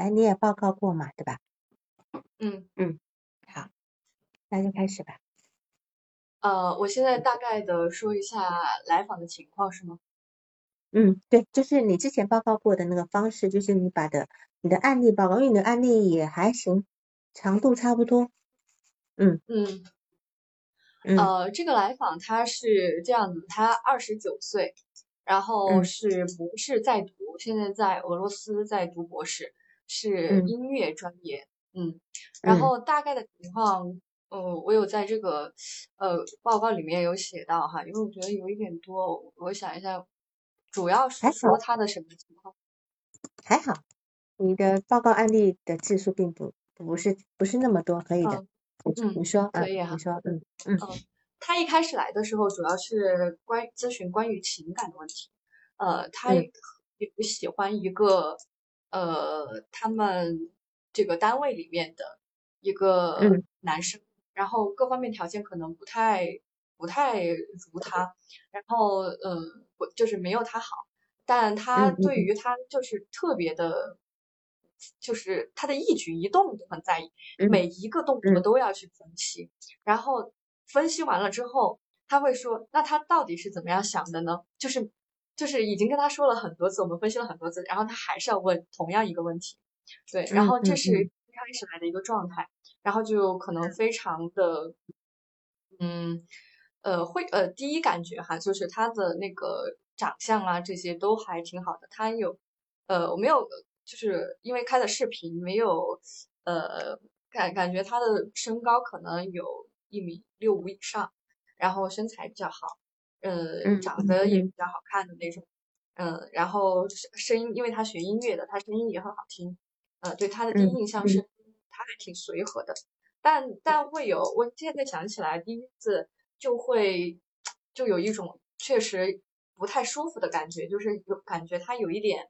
反正你也报告过嘛，对吧？嗯嗯，好，那就开始吧。呃，我现在大概的说一下来访的情况是吗？嗯，对，就是你之前报告过的那个方式，就是你把的你的案例报告，因为你的案例也还行，长度差不多。嗯嗯嗯呃，这个来访他是这样子，他二十九岁，然后嗯是博士在读，现在在俄罗斯在读博士，是嗯音乐专业。嗯，然嗯后大概的情况，呃，我有在这个呃报告里面有写到哈，因为我觉得有一点多，我想一下，主要是说他的什么情况？还好，你的报告案例的字数并不不是不是那么多，可以的。嗯你说，嗯可以哈你说，嗯嗯嗯，他一开始来的时候，主要是关咨询关于情感的问题。呃，他也不喜欢一个呃，他们这个单位里面的一个嗯。男生，然后各方面条件可能不太不太如他，然后呃，不就是没有他好，但他对于他就是特别的。就是他的一举一动都很在意，嗯每。一个动作嗯。都要去分析，然后分析完了之后，他会说，那他到底是怎么样想的呢？就是就是已经跟他说了很多次，我们分析了很多次，然后他还是要问同样一个问题，对，然后这嗯是一开始来的一个状态，然后就可能非常的，嗯，呃，会呃，第一感觉哈，就是他的那个长相啊，这些都还挺好的，他有，呃，我没有，就是因为开的视频没有，呃，感感觉他的身高可能有一米六五以上，然后身材比较好，呃，嗯长得也嗯比。较好看的那种，嗯，然后声声音，因为他学音乐的，他声音也很好听，呃，对他的第一嗯印象是。他还挺随和的，但但会有，我现在想起来，第一次就会就有一种确实不太舒服的感觉，就是有感觉他有一点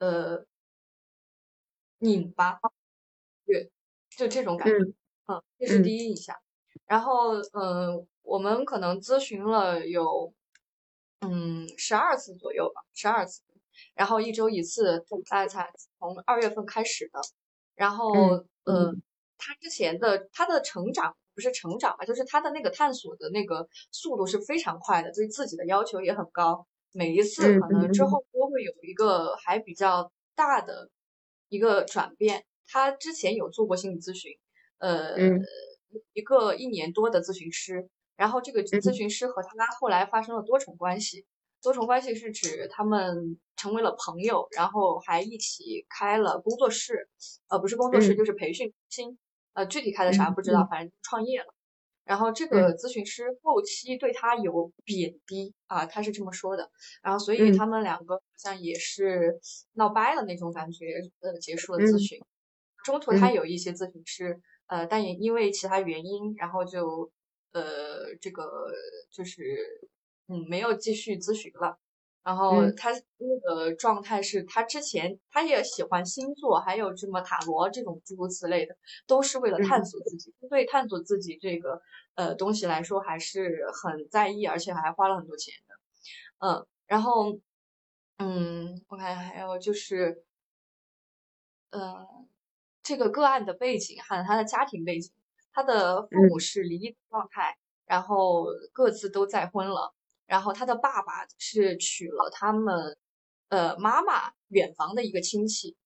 呃拧巴，对，就这种感觉，嗯嗯，这是嗯第一印象。然后，嗯，我们可能咨询了有嗯十二次左右吧，十二次，然后一周一次，大概才从二月份开始的。然后，嗯呃，他之前的他的成长不是成长吧，就是他的那个探索的那个速度是非常快的，对自己的要求也很高。每一次嗯可能之嗯后都会有一个还比较大的一个转变。他之前有做过心理咨询，呃，嗯一个一年多的咨询师，然后这个咨嗯询师和他后来发生了多重关系。多重关系是指他们成为了朋友，然后还一起开了工作室，呃，不是工作室嗯。就是培训中心，呃，具体开的啥嗯不知道，嗯。反正创业了。然后这个咨询师后期对他有贬低啊，他是这么说的。然后所以嗯。他们两个好像也是闹掰了那种感觉，呃，结束了咨嗯。询。中途他有一些咨询师，呃，但也因为其他原因，然后就呃这个就是嗯没有继续咨询了。然后嗯他那个状态是他之前他也喜欢星座，还有什么塔罗这种诸如此类的，都是为了探索自己。对探索自己这个呃东西来说，还是很在意，而且还花了很多钱的。嗯，然后嗯，我看还有就是，呃，这个个案的背景还有他的家庭背景，他的父母是离异状态，然后各自都再婚了。然后他的爸爸是娶了他们呃妈妈远房的一个亲戚，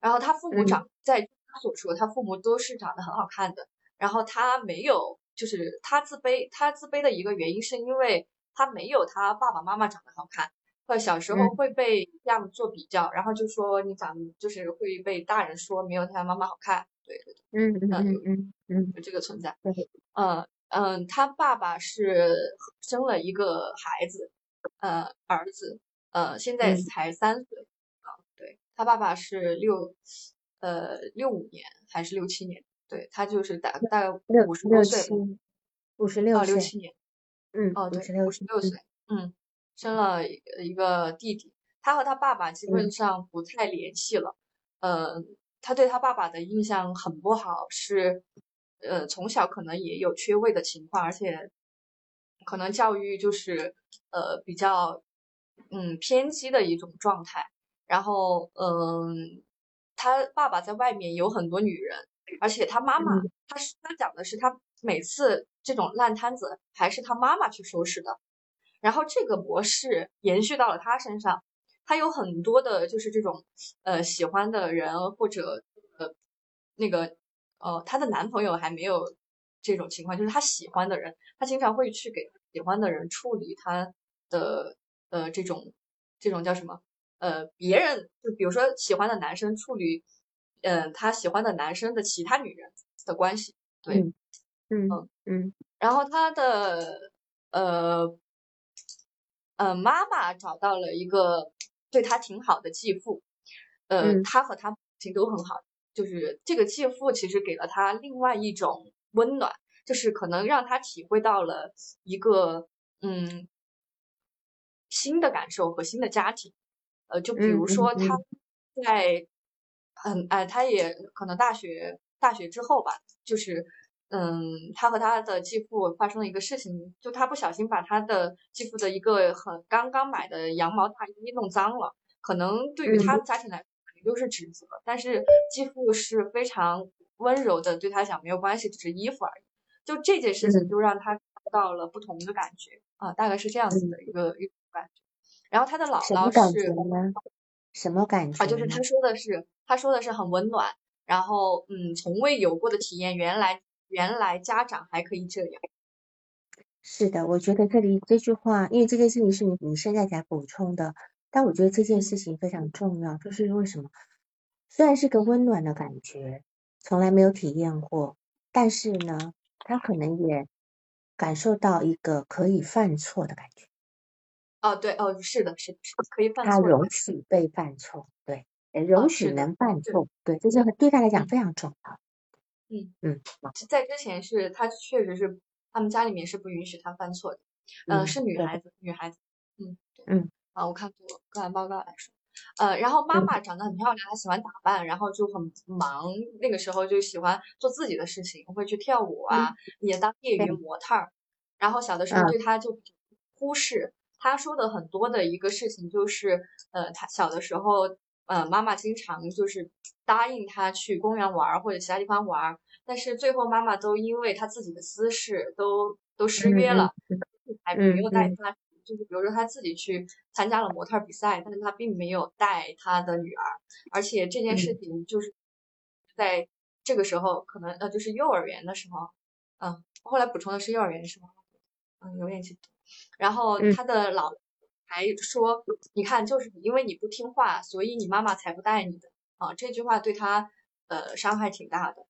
然后他父母长在他所说，他父母都是长得很好看的，然后他没有，就是他自卑，他自卑的一个原因是因为他没有他爸爸妈妈长得好看，小时候会被这样做比较，然后就说你长就是会被大人说没有他妈妈好看，对对对，嗯嗯嗯嗯嗯，有这个存在，嗯。嗯，他爸爸是生了一个孩子，呃，儿子，呃，现在才三岁啊。对他爸爸是六，呃，六五年还是六七年？对他就是大大概五十多岁，五十六啊，六七年，嗯，哦，对，五十六岁，嗯，生了一个弟弟。他和他爸爸基本上不太联系了，呃，他对他爸爸的印象很不好，是。呃，从小可能也有缺位的情况，而且可能教育就是呃比较嗯偏激的一种状态。然后嗯，他爸爸在外面有很多女人，而且他妈妈，他是他讲的是他每次这种烂摊子还是他妈妈去收拾的，然后这个模式延续到了他身上，他有很多的就是这种呃喜欢的人或者呃那个呃她的男朋友还没有这种情况，就是她喜欢的人，她经常会去给喜欢的人处理他的呃这种这种叫什么？呃，别人就比如说喜欢的男生处理，嗯，他喜欢的男生的其他女人的关系，对，嗯。嗯嗯，然后她的呃呃妈妈找到了一个对她挺好的继父，呃，他和他母亲都很好，就是这个继父其实给了他另外一种温暖，就是可能让他体会到了一个嗯新的感受和新的家庭。呃，就比如说他在很哎，他也可能大学大学之后吧，就是嗯，他和他的继父发生了一个事情，就他不小心把他的继父的一个很刚刚买的羊毛大衣弄脏了，可能对于他家庭来说肯定就是指责，但是继父是非常温柔的对他讲没有关系，只是衣服而已，就这件事情就让他到了不同的感觉啊，大概是这样子的一个一种感觉。然后他的姥姥是什么感觉？啊，就是他？说的是，他说的是很温暖，然后嗯，从未有过的体验，原来原来家长还可以这样。是的，我觉得这里这句话，因为这件事情是你你现在才补充的，但我觉得这件事情非常重要，就是为什么？虽然是个温暖的感觉，从来没有体验过，但是呢，他可能也感受到一个可以犯错的感觉。哦，对，哦，是的，是的，可以犯错。他容许被犯错，对，容许能犯错，对，这是对他来讲非常重要。嗯。嗯，在之前是他确实是他们家里面是不允许他犯错的，嗯，是女孩子，女孩子，嗯嗯，啊，我看过个案报告来说，呃，然后妈妈长得很漂亮，她喜欢打扮，然后就很忙，那个时候就喜欢做自己的事情，会去跳舞啊，也当业余模特儿，然后小的时候对他就忽视。他说的很多的一个事情就是，呃，他小的时候，呃，妈妈经常就是答应他去公园玩或者其他地方玩，但是最后妈妈都因为他自己的私事都都失约了，还没有带他，就是比如说他自己去参加了模特比赛，但是他并没有带他的女儿，而且这件事情就是在这个时候可能呃就是幼儿园的时候，嗯，后来补充的是幼儿园是吗？嗯，有点记不。然后他的老还说，你看，就是因为你不听话，所以你妈妈才不带你的啊。这句话对他呃伤害挺大的。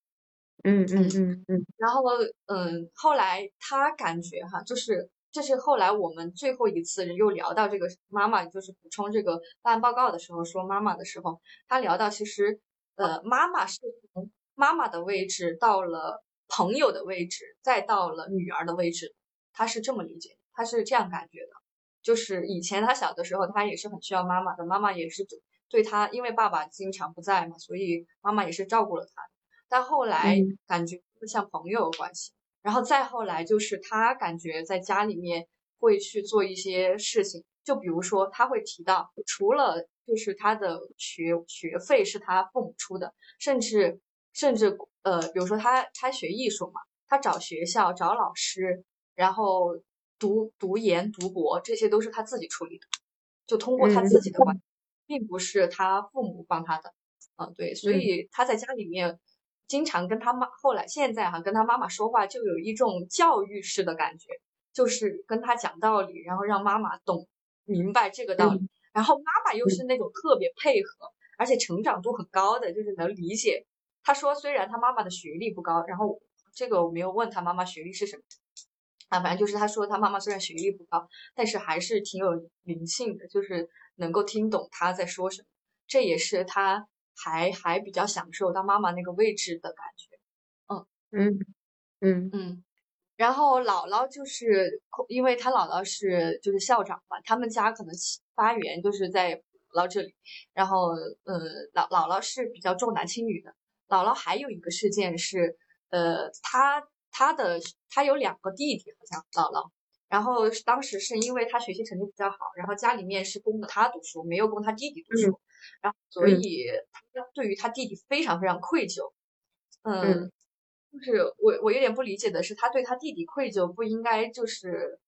嗯嗯嗯嗯。然后嗯，后来他感觉哈，就是这是后来我们最后一次又聊到这个妈妈，就是补充这个办案报告的时候说妈妈的时候，他聊到其实呃妈妈是从妈妈的位置到了朋友的位置，再到了女儿的位置，他是这么理解。他是这样感觉的，就是以前他小的时候，他也是很需要妈妈的，妈妈也是对他，因为爸爸经常不在嘛，所以妈妈也是照顾了他。但后来感觉像朋友关系，然后再后来就是他感觉在家里面会去做一些事情，就比如说他会提到，除了就是他的学学费是他父母出的，甚至甚至呃，比如说他他学艺术嘛，他找学校找老师，然后。读读研读博，这些都是他自己处理的，就通过他自己的关，并不是他父母帮他的。嗯，对，所以他在家里面经常跟他妈，后来现在哈跟他妈妈说话，就有一种教育式的感觉，就是跟他讲道理，然后让妈妈懂明白这个道理，然后妈妈又是那种特别配合，而且成长度很高的，就是能理解。他说，虽然他妈妈的学历不高，然后这个我没有问他妈妈学历是什么。啊，反正就是他说他妈妈虽然学历不高，但是还是挺有灵性的，就是能够听懂他在说什么。这也是他还还比较享受当妈妈那个位置的感觉。嗯嗯嗯嗯。然后姥姥就是，因为他姥姥是就是校长嘛，他们家可能发源就是在姥姥这里。然后呃，姥姥姥是比较重男轻女的。姥姥还有一个事件是，呃，她。他的他有两个弟弟，好像姥姥，然后当时是因为他学习成绩比较好，然后家里面是供的他读书，没有供他弟弟读书，然后所以他对于他弟弟非常非常愧疚。嗯，就是我我有点不理解的是，他对他弟弟愧疚不应该就是，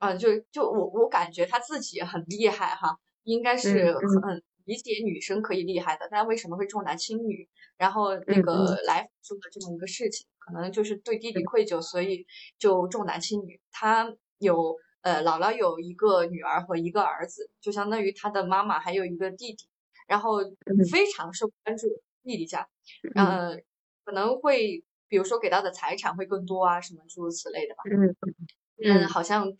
嗯，就就我我感觉他自己很厉害哈，应该是很理解女生可以厉害的，但为什么会重男轻女？然后那个来说的这么一个事情，可能就是对弟弟愧疚，所以就重男轻女。他有呃姥姥有一个女儿和一个儿子，就相当于他的妈妈还有一个弟弟，然后非常受关注弟弟家，嗯。可能会，比如说给到的财产会更多啊，什么诸如此类的吧。嗯嗯，好像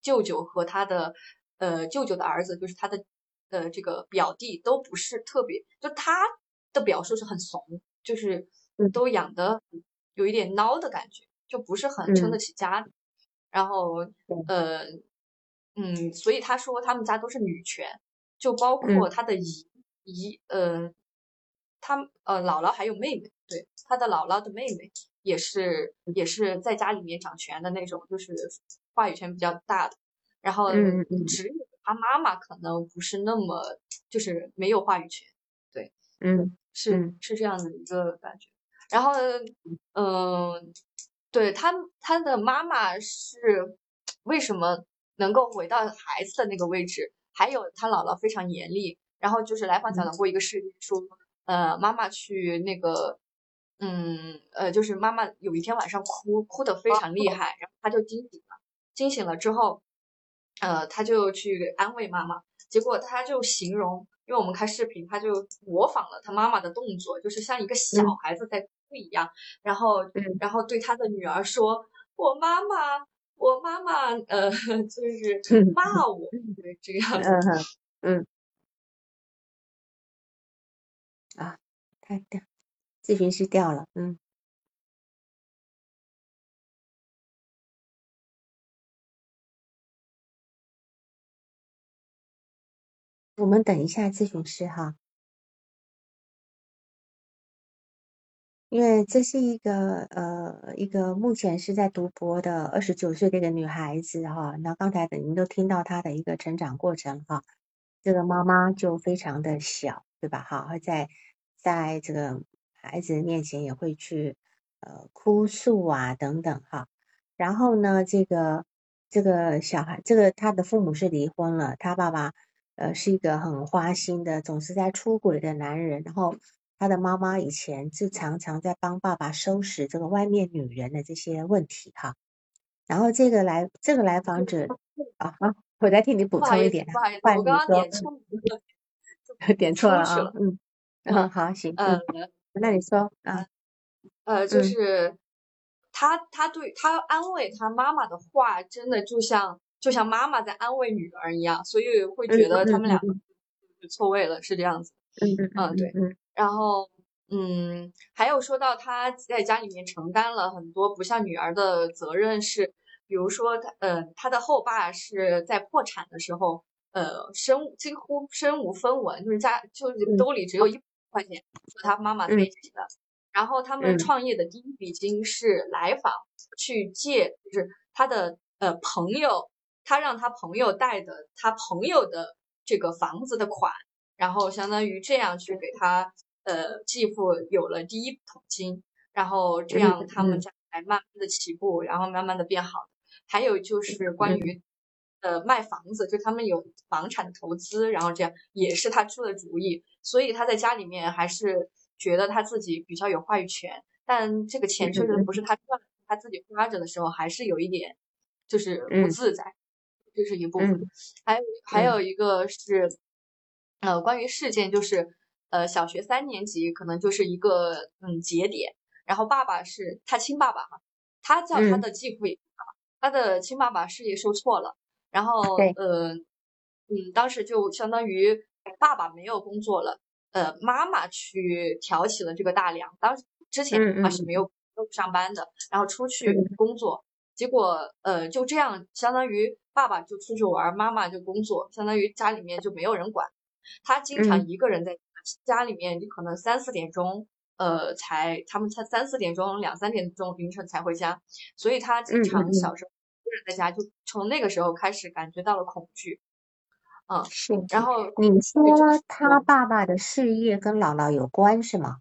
舅舅和他的呃舅舅的儿子，就是他的呃这个表弟，都不是特别，就他的表述是很怂，就是都养的有一点孬的感觉，就不是很撑得起家。然后呃嗯，所以他说他们家都是女权，就包括他的姨姨呃，他呃姥姥还有妹妹。对，他的姥姥的妹妹也是，也是在家里面掌权的那种，就是话语权比较大的。然后只有他妈妈可能不是那么，就是没有话语权。对，嗯，是是这样的一个感觉。然后，嗯，对他他的妈妈是为什么能够回到孩子的那个位置？还有他姥姥非常严厉。然后就是来访讲到过一个事例，说，呃，妈妈去那个。嗯，呃，就是妈妈有一天晚上哭，哭得非常厉害，然后他就惊醒了，惊醒了之后，呃，他就去安慰妈妈，结果他就形容，因为我们开视频，他就模仿了他妈妈的动作，就是像一个小孩子在哭一样，然后，然后对他的女儿说：“我妈妈，我妈妈，呃，就是骂。我，对，这样子，嗯，啊，太掉。咨询师掉了，嗯，我们等一下咨询师哈，因为这是一个呃一个目前是在读博的二十九岁的一个女孩子哈，那刚才等您都听到她的一个成长过程哈，这个妈妈就非常的小，对吧？哈，会在在这个。孩子面前也会去呃哭诉啊等等哈，然后呢，这个这个小孩，这个他的父母是离婚了，他爸爸呃是一个很花心的，总是在出轨的男人，然后他的妈妈以前就常常在帮爸爸收拾这个外面女人的这些问题哈，然后这个来这个来访者 啊啊，我再替你补充一点，不好意思，我刚刚点错了，点错了啊，嗯。嗯好行嗯。那你说啊，呃，就是他，他对他安慰他妈妈的话，真的就像就像妈妈在安慰女儿一样，所以会觉得他们两个错位了，是这样子。嗯嗯对。然后嗯，还有说到他在家里面承担了很多不像女儿的责任，是比如说他呃他的后爸是在破产的时候，呃身几乎身无分文，就是家就是兜里只有一。块钱和他妈妈在一起的，然后他们创业的第一笔金是来访去借，就是他的呃朋友，他让他朋友贷的他朋友的这个房子的款，然后相当于这样去给他呃继父有了第一桶金，然后这样他们家才慢慢的起步，然后慢慢的变好。还有就是关于呃卖房子，就他们有房产的投资，然后这样也是他出的主意。所以他在家里面还是觉得他自己比较有话语权，但这个钱确实不是他赚，他自己花着的时候还是有一点就是不自在，这是一部分。还有还有一个是，呃，关于事件就是，呃，小学三年级可能就是一个嗯节点，然后爸爸是他亲爸爸嘛，他叫他的继父也他的亲爸爸事业受挫了，然后呃嗯，当时就相当于。爸爸没有工作了，呃，妈妈去挑起了这个大梁。当时之前他是没有都不上班的，然后出去工作，结果呃就这样，相当于爸爸就出去玩，妈妈就工作，相当于家里面就没有人管。他经常一个人在家里面，就可能三四点钟，呃，才他们才三四点钟，两三点钟凌晨才回家，所以他经常小时候一个人在家，就从那个时候开始感觉到了恐惧。嗯，是。然后你说他爸爸的事业跟姥姥有关是吗？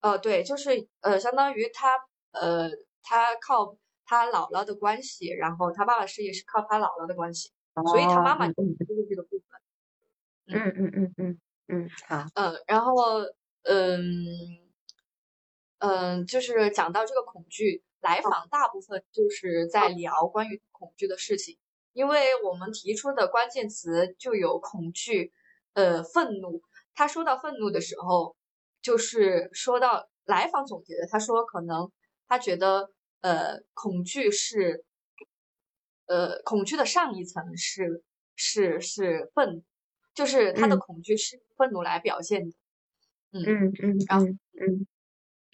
呃，对，就是呃，相当于他呃，他靠他姥姥的关系，然后他爸爸事业是靠他姥姥的关系，所以他妈妈就是这个部分。嗯嗯嗯嗯嗯，好。嗯，然后嗯嗯，就是讲到这个恐惧，来访大部分就是在聊关于恐惧的事情，因为我们提出的关键词就有恐惧，呃，愤怒。他说到愤怒的时候。就是说到来访总结的，他说可能他觉得呃恐惧是呃恐惧的上一层是是是愤，就是他的恐惧是愤怒来表现的，嗯嗯嗯，然后嗯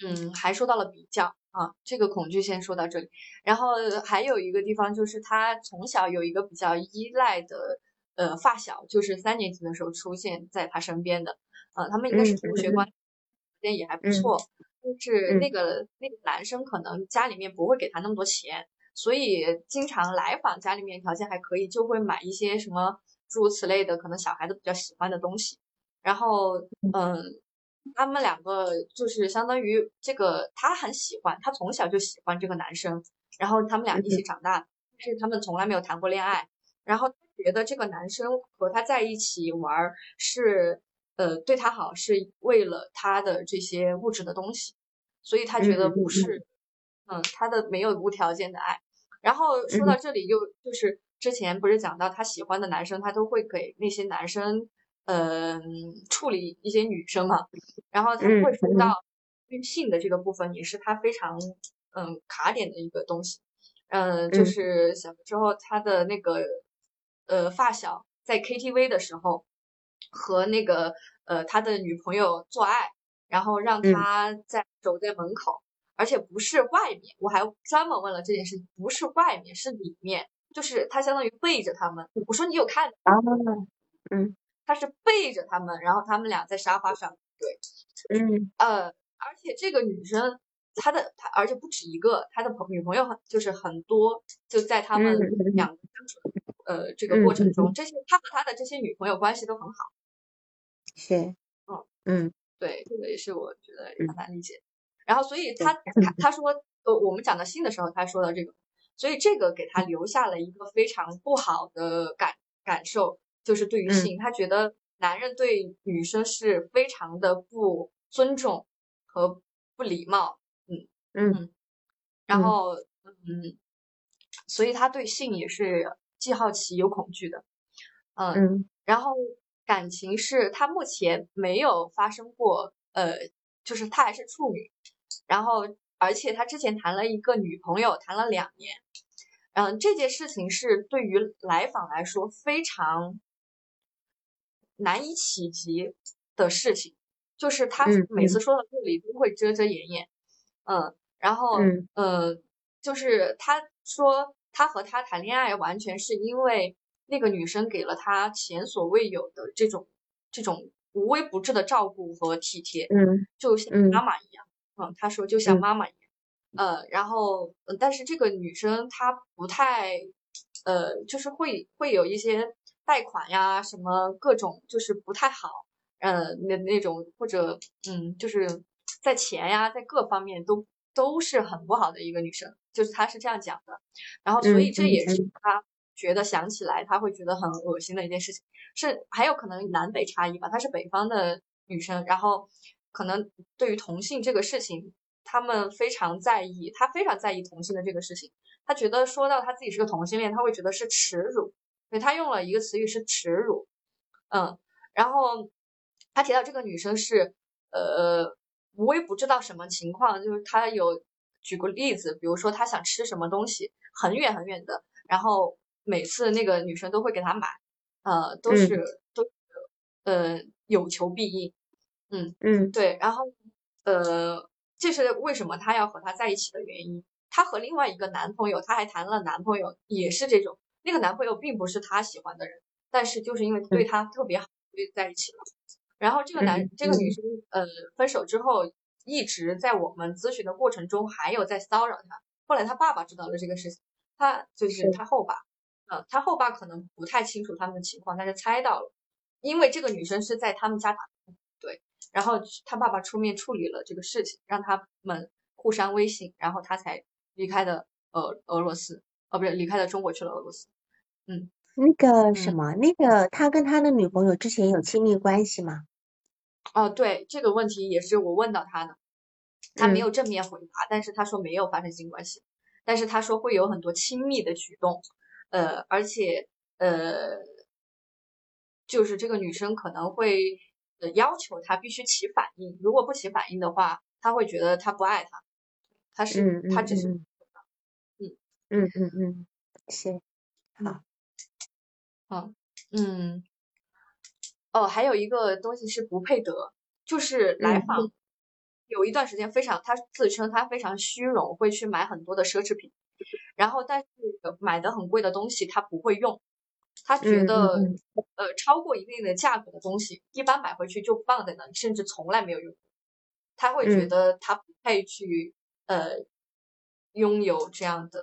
嗯。还说到了比较啊，这个恐惧先说到这里，然后还有一个地方就是他从小有一个比较依赖的呃发小，就是三年级的时候出现在他身边的，呃他们应该是同学关系。也还不错，就是那个那个男生可能家里面不会给他那么多钱，所以经常来访，家里面条件还可以，就会买一些什么诸如此类的，可能小孩子比较喜欢的东西。然后，嗯，他们两个就是相当于这个，他很喜欢，他从小就喜欢这个男生，然后他们俩一起长大，但是他们从来没有谈过恋爱。然后觉得这个男生和他在一起玩是。呃，对他好是为了他的这些物质的东西，所以他觉得不是，嗯，他的没有无条件的爱。然后说到这里，又就是之前不是讲到他喜欢的男生，他都会给那些男生，嗯，处理一些女生嘛。然后他会说到性的这个部分，也是他非常嗯卡点的一个东西。嗯，就是小时候他的那个呃发小在 KTV 的时候。和那个呃他的女朋友做爱，然后让他在守在门口，而且不是外面，我还专门问了这件事情，不是外面，是里面，就是他相当于背着他们。我说你有看啊？嗯，他是背着他们，然后他们俩在沙发上，对，嗯，呃，而且这个女生，她的她，而且不止一个，他的朋女朋友很就是很多，就在他们两个相处呃这个过程中，这些他和他的这些女朋友关系都很好。是，嗯嗯，对，这个也是我觉得很难理解。然后，所以他。他他说，呃，我们讲到性的时候，他说的这个，所以这个给他留下了一个非常不好的感感受，就是对于性，他觉得男人对女生是非常的不尊重和不礼貌，嗯嗯，然后嗯，所以他对性也是既好奇又恐惧的，嗯，然后。感情是他目前没有发生过，呃，就是他还是处女，然后而且他之前谈了一个女朋友，谈了两年，嗯，这件事情是对于来访来说非常难以企及的事情，就是他每次说到这里都会遮遮掩掩，嗯，然后嗯，就是他说他和他谈恋爱完全是因为。那个女生给了他前所未有的这种这种无微不至的照顾和体贴，嗯，就像妈妈一样，嗯，他说就像妈妈一样，呃，然后，但是这个女生她不太，呃，就是会会有一些贷款呀，什么各种就是不太好，呃，那那种或者，嗯，就是在钱呀，在各方面都都是很不好的一个女生，就是她是这样讲的，然后所以这也是她。觉得想起来他会觉得很恶心的一件事情，是还有可能南北差异吧。她是北方的女生，然后可能对于同性这个事情，他们非常在意，她非常在意同性的这个事情。她觉得说到她自己是个同性恋，她会觉得是耻辱，所以她用了一个词语是耻辱。嗯，然后她提到这个女生是呃，我也不知道什么情况，就是她有举过例子，比如说她想吃什么东西，很远很远的，然后。每次那个女生都会给他买，呃，都是都呃有求必应，嗯嗯对，然后呃这是为什么他要和他在一起的原因。他和另外一个男朋友，他还谈了男朋友，也是这种，那个男朋友并不是他喜欢的人，但是就是因为对他特别好，所以在一起了。然后这个男这个女生呃分手之后，一直在我们咨询的过程中还有在骚扰他。后来他爸爸知道了这个事情，他就是他后爸。嗯，他后爸可能不太清楚他们的情况，但是猜到了，因为这个女生是在他们家打工对，然后他爸爸出面处理了这个事情，让他们互删微信，然后他才离开的呃俄罗斯，哦不是离开了中国去了俄罗斯。嗯，那个什么，那个他跟他的女朋友之前有亲密关系吗？哦，对，这个问题也是我问到他的，他没有正面回答，但是他说没有发生性关系，但是他说会有很多亲密的举动。呃，而且呃，就是这个女生可能会呃要求他必须起反应，如果不起反应的话，他会觉得他不爱他，他是他只是嗯嗯。嗯嗯，行好，好嗯。哦，还有一个东西是不配得，就是来访有一段时间非常，他自称他非常虚荣，会去买很多的奢侈品。然后，但是买的很贵的东西他不会用，他觉得呃超过一定的价格的东西，一般买回去就放在那里，甚至从来没有用。他会觉得他不配去呃拥有这样的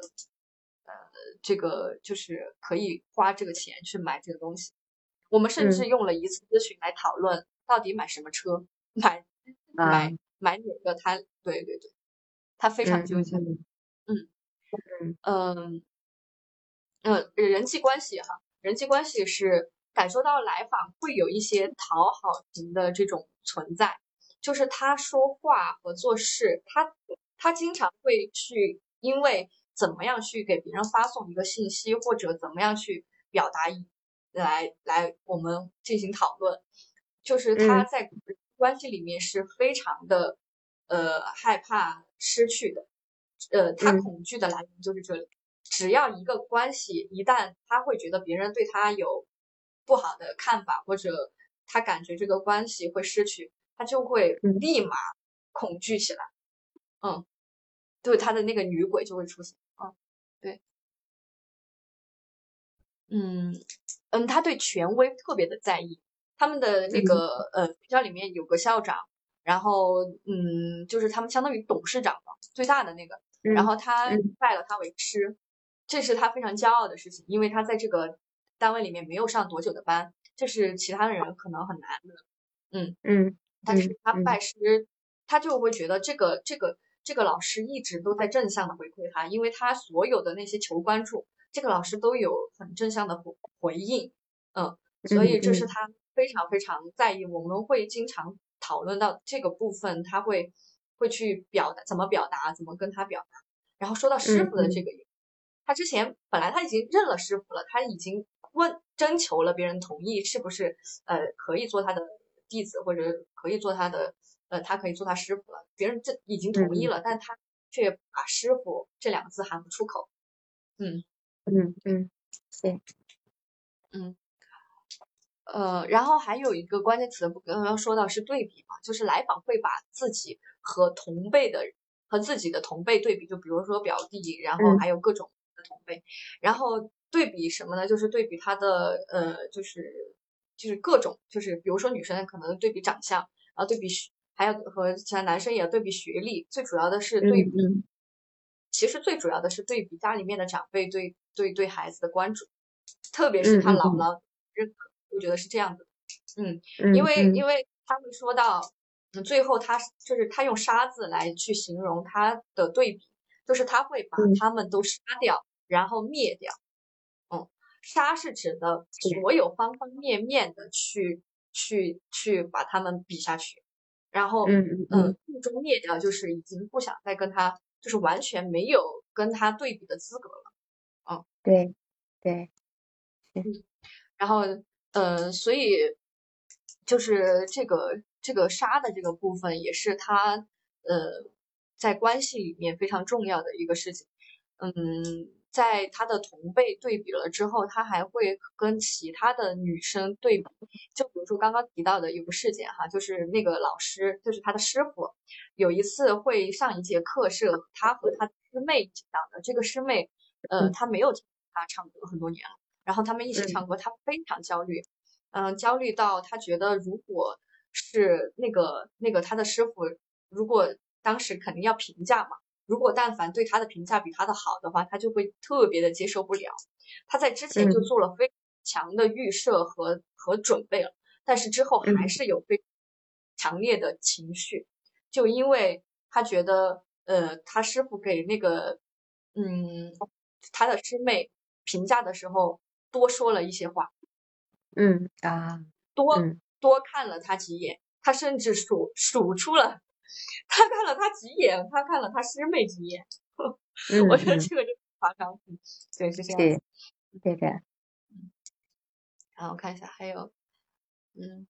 呃这个就是可以花这个钱去买这个东西。我们甚至用了一次咨询来讨论到底买什么车，买买买哪个？他对对对，他非常纠结。嗯。嗯嗯嗯，人际关系哈，人际关系是感受到来访会有一些讨好型的这种存在，就是他说话和做事，他他经常会去因为怎么样去给别人发送一个信息，或者怎么样去表达一来来我们进行讨论，就是他在关系里面是非常的呃害怕失去的。呃，他恐惧的来源就是这里。只要一个关系一旦他会觉得别人对他有不好的看法，或者他感觉这个关系会失去，他就会立马恐惧起来。嗯，对，他的那个女鬼就会出现。嗯，对，嗯嗯，他对权威特别的在意。他们的那个呃学校里面有个校长，然后嗯，就是他们相当于董事长嘛，最大的那个。然后他拜了他为师，这是他非常骄傲的事情，因为他在这个单位里面没有上多久的班，这是其他的人可能很难的。嗯嗯，但是他拜师，他就会觉得这个这个这个老师一直都在正向的回馈他，因为他所有的那些求关注，这个老师都有很正向的回回应。嗯，所以这是他非常非常在意，我们会经常讨论到这个部分，他会。会去表达怎么表达，怎么跟他表达。然后说到师傅的这个，他之前本来他已经认了师傅了，他已经问征求了别人同意，是不是呃可以做他的弟子，或者可以做他的呃他可以做他师傅了。别人这已经同意了，但他却把师傅这两个字喊不出口。嗯嗯嗯，对，嗯。呃，然后还有一个关键词，刚刚说到是对比嘛，就是来访会把自己和同辈的和自己的同辈对比，就比如说表弟，然后还有各种的同辈，然后对比什么呢？就是对比他的呃，就是就是各种，就是比如说女生可能对比长相，然后对比还有和其他男生也对比学历，最主要的是对比，其实最主要的是对比家里面的长辈对对对孩子的关注，特别是他姥姥认可。我觉得是这样子，嗯，因为因为他会说到，嗯，最后他就是他用沙字来去形容他的对比，就是他会把他们都杀掉，然后灭掉，嗯，杀是指的所有方方面面的去去去把他们比下去，然后嗯嗯，最终灭掉就是已经不想再跟他，就是完全没有跟他对比的资格了，嗯，对对，嗯，然后。呃，所以就是这个这个杀的这个部分，也是他呃在关系里面非常重要的一个事情。嗯，在他的同辈对比了之后，他还会跟其他的女生对比。就比如说刚刚提到的有个事件哈，就是那个老师，就是他的师傅，有一次会上一节课是他和他师妹讲的。这个师妹，呃，他没有听他唱歌很多年了。然后他们一起唱歌，他非常焦虑，嗯，焦虑到他觉得如果是那个那个他的师傅，如果当时肯定要评价嘛，如果但凡对他的评价比他的好的话，他就会特别的接受不了。他在之前就做了非常强的预设和和准备了，但是之后还是有非强烈的情绪，就因为他觉得呃他师傅给那个嗯他的师妹评价的时候多说了一些话，嗯啊多嗯多看了他几眼，他甚至数数出了，他看了他几眼，他看了他师妹几眼，嗯我觉得嗯这个就夸张，嗯对，是这样对。对的，然后我看一下，还有，嗯，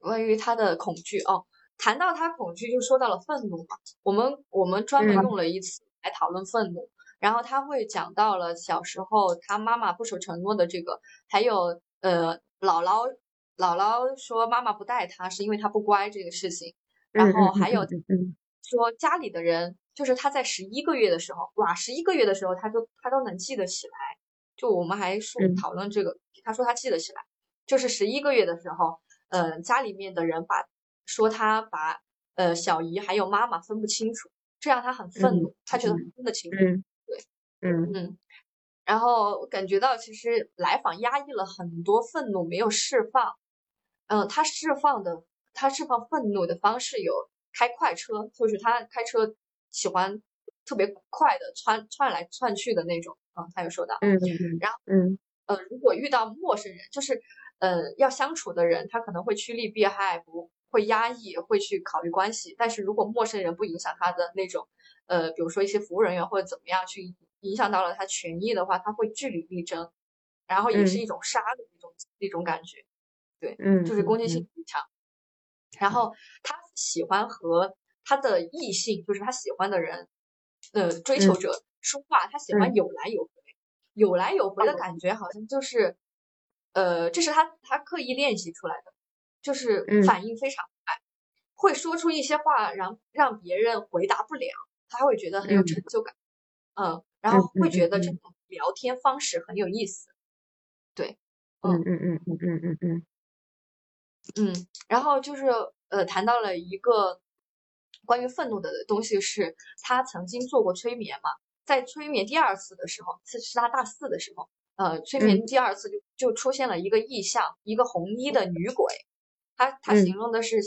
关于他的恐惧哦，谈到他恐惧，就说到了愤怒嘛。我们我们专门嗯用了一次来讨论愤怒，然后他会讲到了小时候他妈妈不守承诺的这个，还有呃姥姥姥姥说妈妈不带他是因为他不乖这个事情，然后还有嗯嗯。说家里的人，就是他在十一个月的时候，哇，十一个月的时候他都他都能记得起来。就我们还说嗯。讨论这个，他说他记得起来，就是十一个月的时候，呃，家里面的人把说他把呃小姨还有妈妈分不清楚，这让他很愤怒，他觉得很分得清楚。嗯。嗯，然后感觉到其实来访压抑了很多愤怒没有释放，嗯、他释放的他释放愤怒的方式有开快车，就是他开车喜欢特别快的窜窜来窜去的那种，嗯，他有说到，嗯嗯然后嗯。呃，如果遇到陌生人，就是呃要相处的人，他可能会趋利避害，不会压抑，会去考虑关系。但是如果陌生人不影响他的那种，呃，比如说一些服务人员或者怎么样去影响到了他权益的话，他会据理力争，然后也是嗯。一种杀的一种一种感觉，对，嗯，就是攻击性很强。然后他喜欢和他的异性，就是他喜欢的人，呃，追求者说话，他喜欢有来有回，有来有回的感觉好像就是，呃，这是他他刻意练习出来的，就是嗯。反应非常快，会说出一些话让让别人回答不了，他会觉得很有嗯。成就感，嗯，然后会觉得这种聊天方式很有意思，对，嗯嗯。嗯嗯嗯嗯嗯嗯，然后就是呃，谈到了一个关于愤怒的东西，是他曾经做过催眠嘛，在催眠第二次的时候，是是他大四的时候，呃，催眠第二次就就出现了一个意象，一个红衣的女鬼，他他嗯。形容的是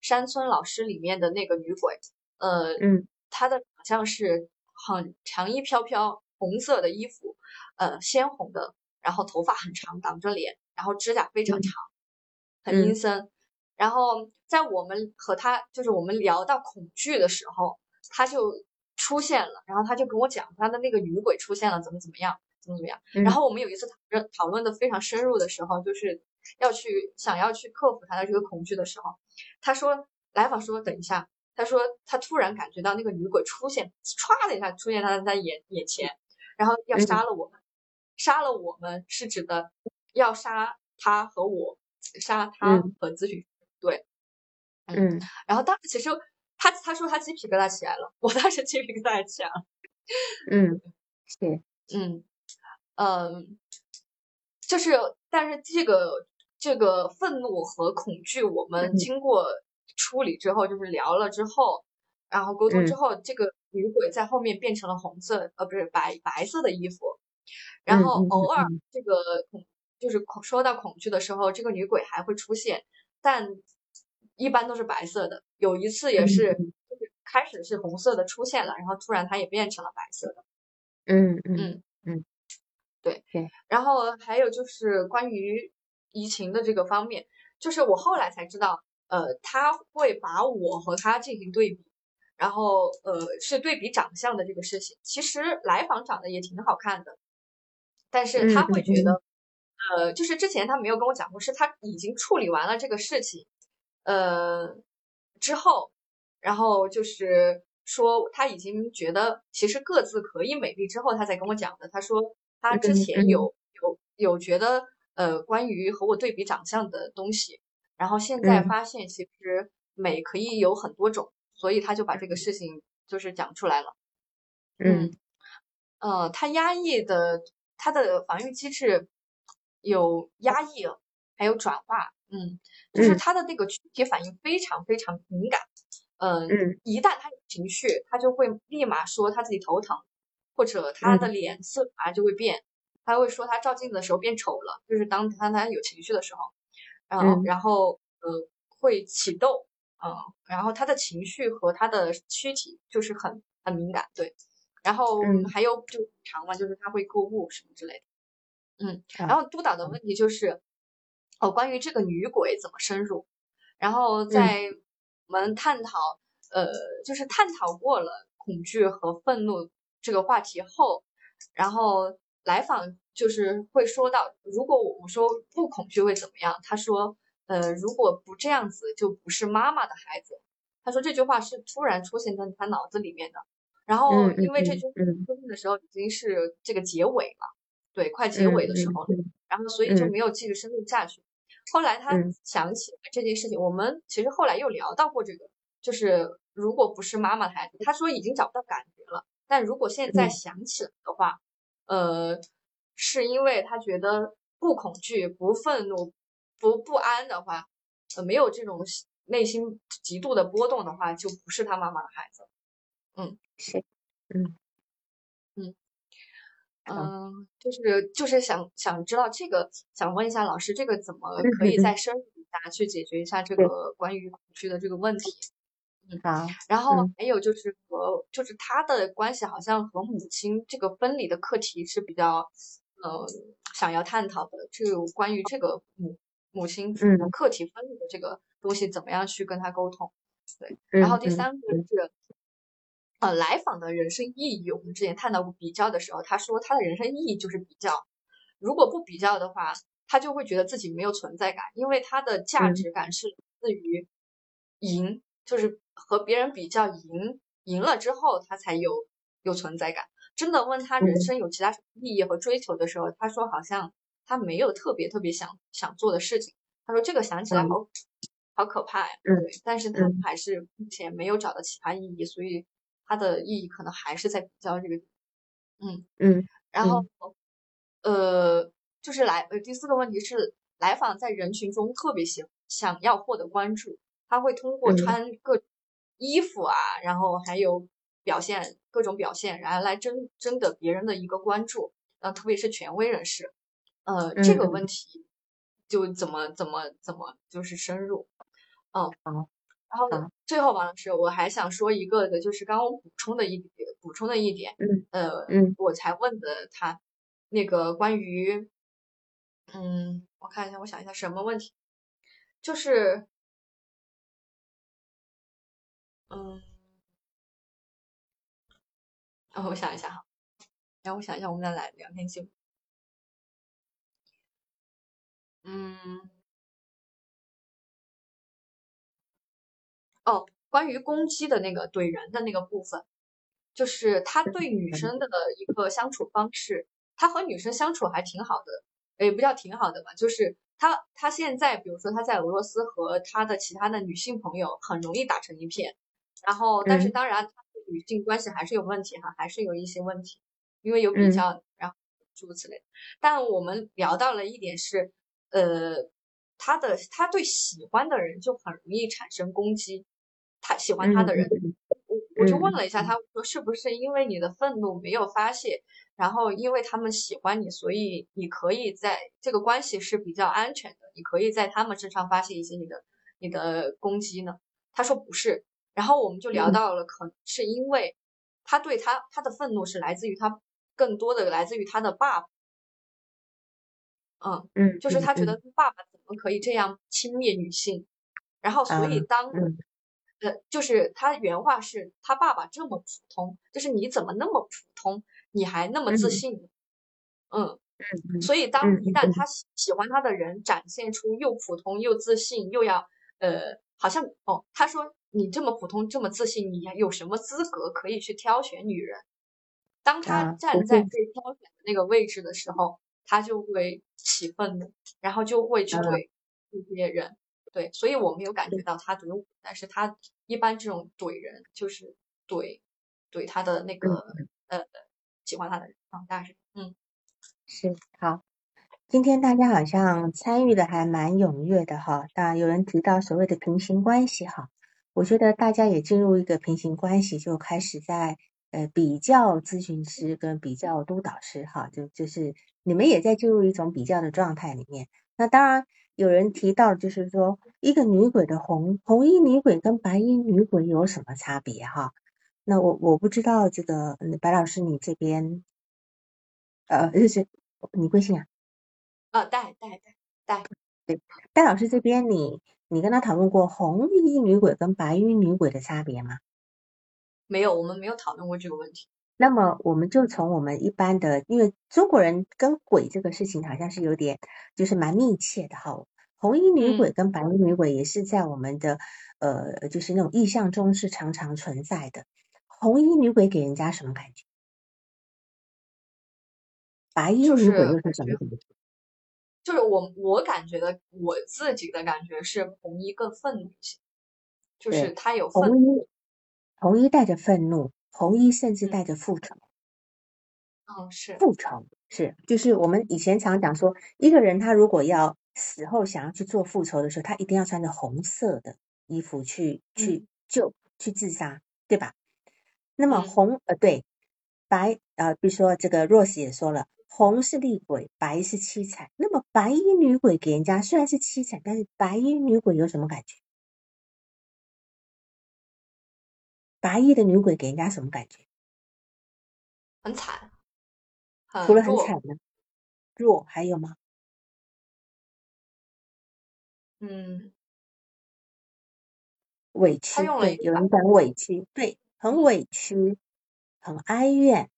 山村老师里面的那个女鬼，呃，嗯。她的长相是很长衣飘飘，红色的衣服，呃，鲜红的，然后头发很长，挡着脸，然后指甲非常嗯长，很嗯阴森。然后在我们和他就是我们聊到恐惧的时候，他就出现了，然后他就跟我讲他的那个女鬼出现了，怎么怎么样，怎么怎么样。嗯然后我们有一次讨论讨论的非常深入的时候，就是要去想要去克服他的这个恐惧的时候，他说来访说等一下，他说他突然感觉到那个女鬼出现，歘的一下出现他在他眼眼前，然后要嗯杀了我们，杀了我们是指的要杀他和我，杀他嗯和咨询师，对，嗯然后当时其实他他说他鸡皮疙瘩起来了，我当时鸡皮疙瘩也起来了。嗯是嗯，嗯，就是，但是这个这个愤怒和恐惧，我们嗯经过处理之后，就是聊了之后，然后沟通之嗯后，这个女鬼在后面变成了红色，呃，不是白白色的衣服，嗯然后嗯偶尔嗯这个恐就是恐说到恐惧的时候，这个女鬼还会出现，但一般都是白色的。有一次也是，嗯就是开始是红色的出现了，然后突然它也变成了白色的。嗯嗯嗯对。然后还有就是关于移情的这个方面，就是我后来才知道，呃，他会把我和他进行对比，然后呃是对比长相的这个事情。其实来访长得也挺好看的，但是他会觉得，呃，就是之前他没有跟我讲过，是他已经处理完了这个事情，呃之后，然后就是说他已经觉得其实各自可以美丽之后，他才跟我讲的。他说他之前有有有觉得呃关于和我对比长相的东西，然后现在嗯。发现其实美可以有很多种，所以他就把这个事情就是讲出来了。嗯呃，他压抑的他的防御机制有压抑，还有转化，嗯，就是嗯。他的那个躯体反应非常非常敏感，嗯、嗯。一旦他有情绪，他就会立马说他自己头疼，或者他的脸色啊就会变，他会说他照镜子的时候变丑了，就是当他他有情绪的时候，然后然后呃会起痘，嗯，然后他的情绪和他的躯体就是很很敏感，对，然后还有就常嘛，就是他会购物什么之类的，嗯，然后。督导的问题就是哦关于这个女鬼怎么深入，然后在我们探讨呃就是探讨过了恐惧和愤怒这个话题后，然后来访就是会说到，如果我们说不恐惧会怎么样？他说。呃，如果不这样子，就不是妈妈的孩子。他说这句话是突然出现在他脑子里面的，然后因为这句话出现的时候已经是这个结尾了，对，快结尾的时候了，然后所以就没有继续深入下去。后来他想起这件事情，我们其实后来又聊到过这个，就是如果不是妈妈的孩子，他说已经找不到感觉了，但如果现在想起来的话，呃，是因为他觉得不恐惧、不愤怒。不不安的话，呃，没有这种内心极度的波动的话，就不是他妈妈的孩子。嗯，是，嗯，嗯，嗯，就是就是想想知道这个，想问一下老师，这个怎么可以再深入一下去解决一下这个关于恐惧的这个问题？嗯，好。然后还有就是和就是他的关系好像和母亲这个分离的课题是比较呃想要探讨的，就关于这个母。母亲课题分离的这个东西怎么样去跟他沟通？对，然后第三个是，呃，来访的人生意义。我们之前探讨过比较的时候，他说他的人生意义就是比较，如果不比较的话，他就会觉得自己没有存在感，因为他的价值感是来自于赢，就是和别人比较赢，赢了之后他才有有存在感。真的问他人生有其他什么意义和追求的时候，他说好像。他没有特别特别想想做的事情，他说这个想起来好好可怕呀。嗯，但是他还是目前没有找到其他意义，所以他的意义可能还是在比较这个。嗯嗯，然后呃，就是来呃第四个问题是来访在人群中特别喜想要获得关注，他会通过穿各衣服啊，然后还有表现各种表现，然后来争争得别人的一个关注，呃，特别是权威人士。呃，这个问题就怎么怎么怎么就是深入，嗯，好，然后最后王老师，我还想说一个的，就是刚刚我补充的一，补充的一点，嗯，呃，嗯，我才问的他那个关于，嗯，我看一下，我想一下什么问题，就是，嗯，然后我想一下哈，然后我想一下，我们俩来聊天记录。嗯，哦，关于攻击的那个怼人的那个部分，就是他对女生的一个相处方式，他和女生相处还挺好的，也不叫挺好的吧，就是他他现在比如说他在俄罗斯和他的其他的女性朋友很容易打成一片，然后但是当然他女性关系还是有问题哈，还是有一些问题，因为有比较，然后诸如此类，但我们聊到了一点是。呃，他的他对喜欢的人就很容易产生攻击，他喜欢他的人，我我就问了一下，他说是不是因为你的愤怒没有发泄，然后因为他们喜欢你，所以你可以在这个关系是比较安全的，你可以在他们身上发泄一些你的你的攻击呢？他说不是，然后我们就聊到了，可能是因为他对他他的愤怒是来自于他更多的来自于他的爸爸。嗯嗯，就是他觉得爸爸怎么可以这样轻蔑女性，然后所以当呃，就是他原话是他爸爸这么普通，就是你怎么那么普通，你还那么自信？嗯。嗯，所以当一旦他喜喜欢他的人展现出又普通又自信，又要呃，好像哦，他说你这么普通这么自信，你有什么资格可以去挑选女人？当他站在被挑选的那个位置的时候。他就会起愤怒，然后就会去怼这些人，对，所以我没有感觉到他怼我，但是他一般这种怼人就是怼怼他的那个呃喜欢他的人啊，大概是嗯是好，今天大家好像参与的还蛮踊跃的哈，那有人提到所谓的平行关系哈，我觉得大家也进入一个平行关系，就开始在呃比较咨询师跟比较督导师哈，就就是你们也在进入一种比较的状态里面。那当然有人提到，就是说一个女鬼的红红衣女鬼跟白衣女鬼有什么差别哈？那我我不知道这个白老师你这边，呃，就是你贵姓啊？啊，戴戴戴戴，对，戴老师这边你你跟他讨论过红衣女鬼跟白衣女鬼的差别吗？没有，我们没有讨论过这个问题。那么我们就从我们一般的，因为中国人跟鬼这个事情好像是有点就是蛮密切的哈。红衣女鬼跟白衣女鬼也是在我们的呃就是那种意象中是常常存在的。红衣女鬼给人家什么感觉？白衣女鬼又是什么感觉？就是我我感觉的我自己的感觉是红衣更愤怒一些，就是他有红衣，红衣带着愤怒。红衣甚至带着复仇，嗯，是复仇是，就是我们以前常讲说，一个人他如果要死后想要去做复仇的时候，他一定要穿着红色的衣服去去救去自杀，对吧？那么红呃对白呃，比如说这个 Rose 也说了，红是厉鬼，白是凄惨。那么白衣女鬼给人家虽然是凄惨，但是白衣女鬼有什么感觉？白衣的女鬼给人家什么感觉？很惨，除了很惨呢，弱还有吗？嗯，委屈，对，有人讲委屈，对，很委屈，很哀怨，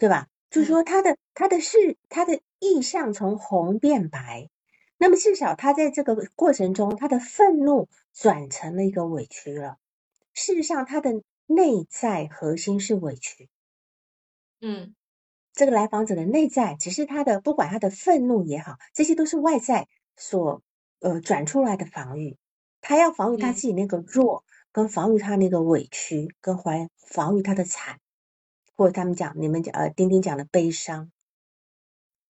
对吧？就是说他的他的是他的意向从红变白，那么至少他在这个过程中，他的愤怒转成了一个委屈了。事实上，他的内在核心是委屈。嗯，这个来访者的内在，只是他的不管他的愤怒也好，这些都是外在所呃转出来的防御。他要防御他自己那个弱，跟防御他那个委屈，跟还防御他的惨，或者他们讲你们讲呃丁丁讲的悲伤、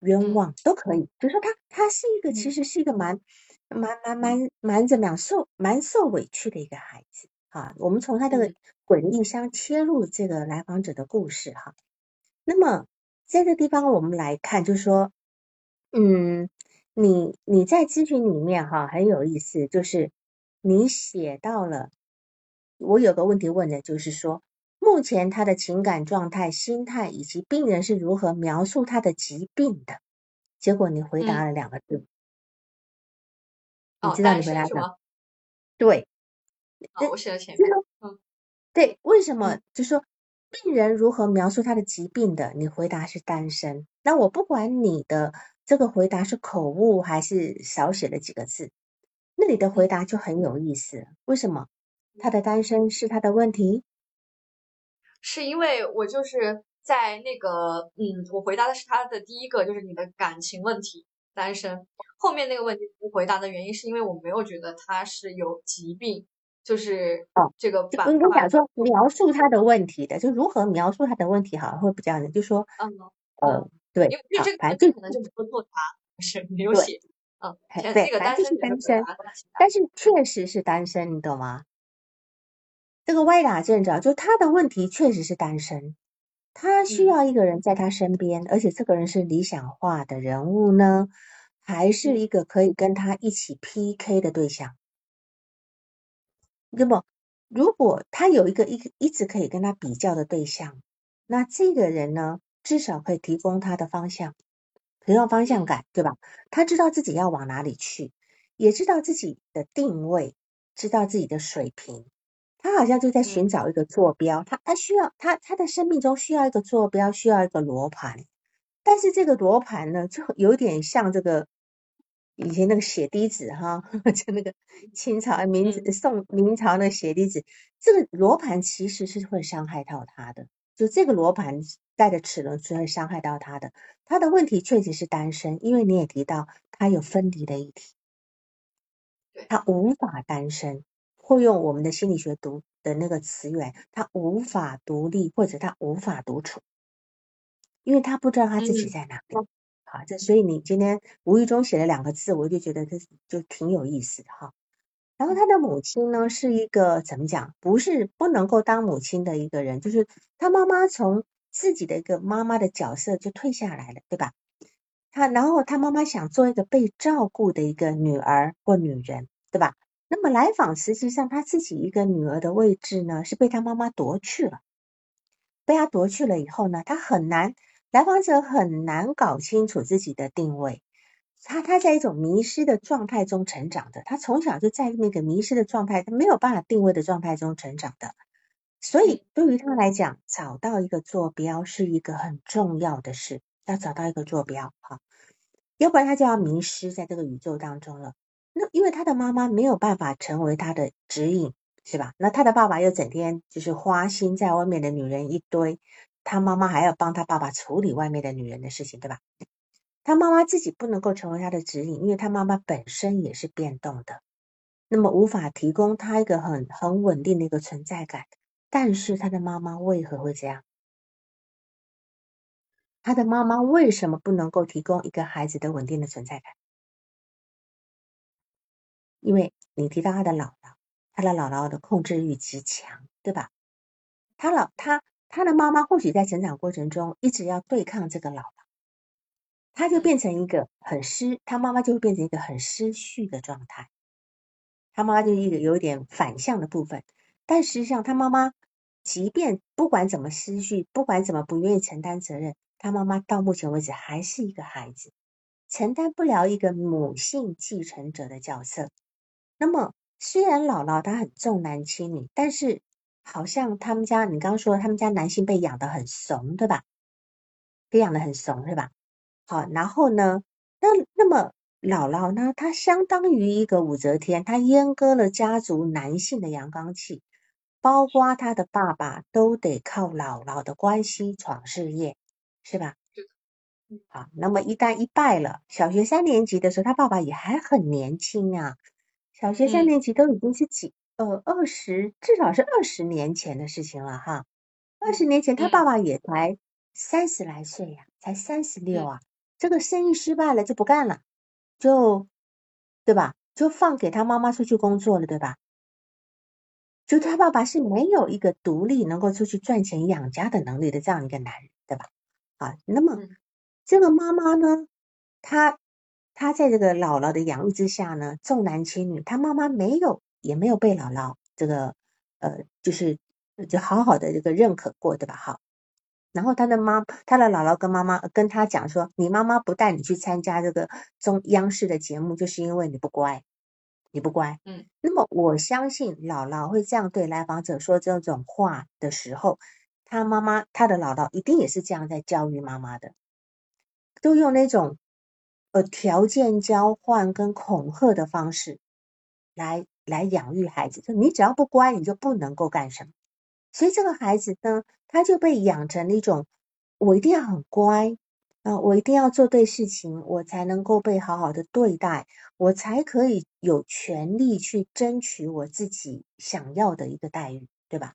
冤枉都可以。就是说，他他是一个其实是一个蛮蛮蛮蛮蛮怎么样受蛮受委屈的一个孩子。啊，我们从他的鬼的印象切入这个来访者的故事哈。那么在这地方我们来看，就是说，嗯，你你在咨询里面哈很有意思，就是你写到了，我有个问题问的就是说，目前他的情感状态、心态以及病人是如何描述他的疾病的？结果你回答了两个字，你知道你回答什么？对。我写在前面。嗯，对，为什么？就说病人如何描述他的疾病的？你回答是单身。那我不管你的这个回答是口误还是少写了几个字，那你的回答就很有意思。为什么？他的单身是他的问题？是因为我就是在那个，嗯，我回答的是他的第一个，就是你的感情问题，单身。后面那个问题不回答的原因，是因为我没有觉得他是有疾病。就是哦，这个就应该讲说描述他的问题的，就如何描述他的问题，好像会比较呢，就说嗯呃对，因为这个这可能就不做他，是没有写嗯，对，反正是单身，但是确实是单身，你懂吗？这个歪打正着，就他的问题确实是单身，他需要一个人在他身边，而且这个人是理想化的人物呢，还是一个可以跟他一起 PK 的对象？那么，如果他有一个一一直可以跟他比较的对象，那这个人呢，至少可以提供他的方向，提供方向感，对吧？他知道自己要往哪里去，也知道自己的定位，知道自己的水平。他好像就在寻找一个坐标，他他需要他他的生命中需要一个坐标，需要一个罗盘。但是这个罗盘呢，就有点像这个。以前那个血滴子哈，就那个清朝、明宋、明朝那血滴子，这个罗盘其实是会伤害到他的。就这个罗盘带的齿轮是会伤害到他的。他的问题确实是单身，因为你也提到他有分离的议题，他无法单身，会用我们的心理学读的那个词源，他无法独立或者他无法独处，因为他不知道他自己在哪里。好，这所以你今天无意中写了两个字，我就觉得这就挺有意思的哈。然后他的母亲呢，是一个怎么讲？不是不能够当母亲的一个人，就是他妈妈从自己的一个妈妈的角色就退下来了，对吧？他然后他妈妈想做一个被照顾的一个女儿或女人，对吧？那么来访实际上他自己一个女儿的位置呢，是被他妈妈夺去了。被他夺去了以后呢，他很难，来访者很难搞清楚自己的定位。他他在一种迷失的状态中成长的，他从小就在那个迷失的状态，他没有办法定位的状态中成长的。所以对于他来讲，找到一个坐标是一个很重要的事，要找到一个坐标，哈，要不然他就要迷失在这个宇宙当中了。那因为他的妈妈没有办法成为他的指引。是吧？那他的爸爸又整天就是花心在外面的女人一堆，他妈妈还要帮他爸爸处理外面的女人的事情，对吧？他妈妈自己不能够成为他的指引，因为他妈妈本身也是变动的，那么无法提供他一个很很稳定的一个存在感。但是他的妈妈为何会这样？他的妈妈为什么不能够提供一个孩子的稳定的存在感？因为你提到他的姥姥。他的姥姥的控制欲极强，对吧？他老他他的妈妈或许在成长过程中一直要对抗这个姥姥，他就变成一个很失，他妈妈就会变成一个很失序的状态。他妈妈就一个有点反向的部分，但实际上他妈妈即便不管怎么失序，不管怎么不愿意承担责任，他妈妈到目前为止还是一个孩子，承担不了一个母性继承者的角色。那么。虽然姥姥她很重男轻女，但是好像他们家，你刚刚说他们家男性被养的很怂，对吧？被养的很怂，对吧？好，然后呢，那那么姥姥呢，她相当于一个武则天，她阉割了家族男性的阳刚气，包括她的爸爸都得靠姥姥的关系闯事业，是吧？好，那么一旦一败了，小学三年级的时候，他爸爸也还很年轻啊。小学三年级都已经是几呃二十，至少是二十年前的事情了哈。二十年前他爸爸也才三十来岁呀，才三十六啊。这个生意失败了就不干了，就对吧？就放给他妈妈出去工作了，对吧？就他爸爸是没有一个独立能够出去赚钱养家的能力的这样一个男人，对吧？啊，那么这个妈妈呢，她。他在这个姥姥的养育之下呢，重男轻女。他妈妈没有，也没有被姥姥这个呃，就是就好好的这个认可过，对吧？好，然后他的妈，他的姥姥跟妈妈跟他讲说，你妈妈不带你去参加这个中央视的节目，就是因为你不乖，你不乖。嗯。那么我相信姥姥会这样对来访者说这种话的时候，他妈妈他的姥姥一定也是这样在教育妈妈的，都用那种。呃，条件交换跟恐吓的方式来来养育孩子，就你只要不乖，你就不能够干什么。所以这个孩子呢，他就被养成了一种，我一定要很乖啊，我一定要做对事情，我才能够被好好的对待，我才可以有权利去争取我自己想要的一个待遇，对吧？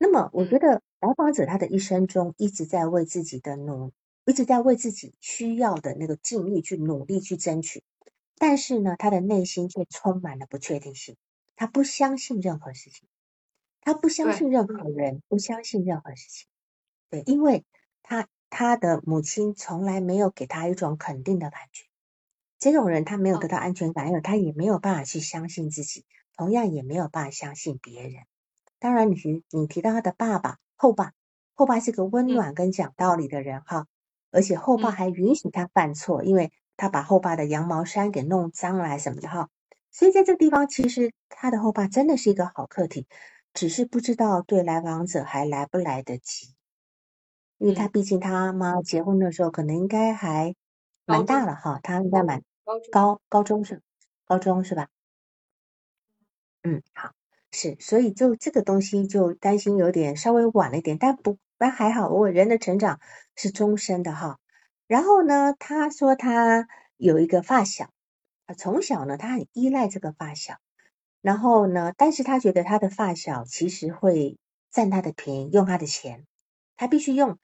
那么，我觉得来访者他的一生中一直在为自己的努。一直在为自己需要的那个尽力去努力去争取，但是呢，他的内心却充满了不确定性。他不相信任何事情，他不相信任何人，不相信任何事情。对，因为他他的母亲从来没有给他一种肯定的感觉。这种人他没有得到安全感，因为他也没有办法去相信自己，同样也没有办法相信别人。当然，你提你提到他的爸爸后爸，后爸是个温暖跟讲道理的人哈。而且后爸还允许他犯错，因为他把后爸的羊毛衫给弄脏了什么的哈。所以在这个地方，其实他的后爸真的是一个好客体，只是不知道对来访者还来不来得及。因为他毕竟他妈结婚的时候可能应该还蛮大了哈，他应该蛮高高中是高中是吧？嗯，好是，所以就这个东西就担心有点稍微晚了一点，但不。那还好，我人的成长是终身的哈。然后呢，他说他有一个发小，啊从小呢他很依赖这个发小。然后呢，但是他觉得他的发小其实会占他的便宜，用他的钱，他必须用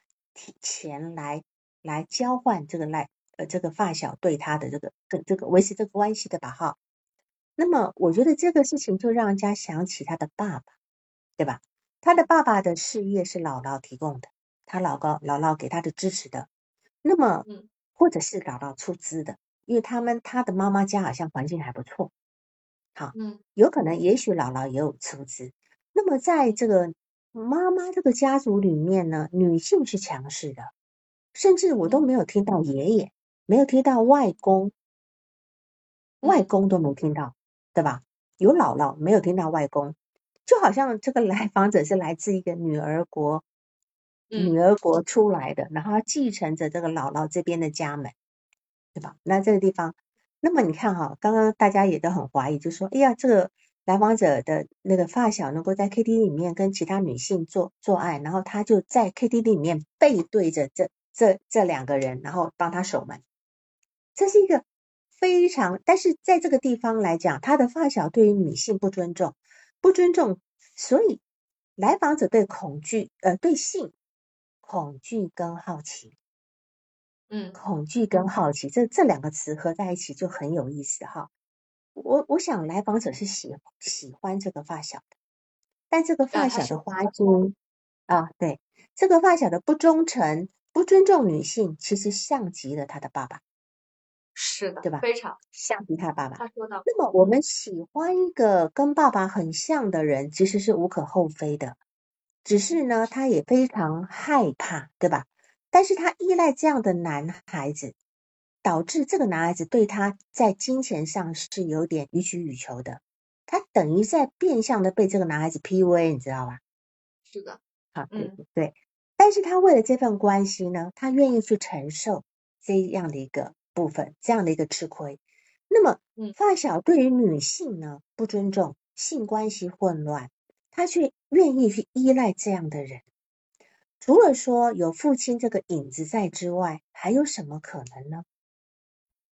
钱来来交换这个来呃这个发小对他的这个跟这个维持这个关系的吧哈。那么我觉得这个事情就让人家想起他的爸爸，对吧？他的爸爸的事业是姥姥提供的，他姥姥姥姥给他的支持的，那么或者是姥姥出资的，因为他们他的妈妈家好像环境还不错，好，嗯，有可能也许姥姥也有出资。那么在这个妈妈这个家族里面呢，女性是强势的，甚至我都没有听到爷爷，没有听到外公，外公都没听到，对吧？有姥姥，没有听到外公，就好像这个来访者是来自一个女儿国，女儿国出来的，然后继承着这个姥姥这边的家门，对吧？那这个地方，那么你看哈，刚刚大家也都很怀疑，就说，哎呀，这个。来访者的那个发小能够在 KTV 里面跟其他女性做做爱，然后他就在 KTV 里面背对着这这这两个人，然后帮他守门。这是一个非常，但是在这个地方来讲，他的发小对于女性不尊重，不尊重，所以来访者对恐惧，呃，对性恐惧跟好奇，嗯，恐惧跟好奇这这两个词合在一起就很有意思哈。我我想来访者是喜喜欢这个发小的，但这个发小的。花心啊，对这个发小的不忠诚、不尊重女性，其实像极了他的爸爸，是的，对吧？非常像极他爸爸。他说的。那么我们喜欢一个跟爸爸很像的人，其实是无可厚非的，只是呢，他也非常害怕，对吧？但是他依赖这样的男孩子。导致这个男孩子对他在金钱上是有点予取予求的，他等于在变相的被这个男孩子 PUA，你知道吧？是的，好，对对。但是他为了这份关系呢，他愿意去承受这样的一个部分，这样的一个吃亏。那么，发小对于女性呢不尊重，性关系混乱，他却愿意去依赖这样的人。除了说有父亲这个影子在之外，还有什么可能呢？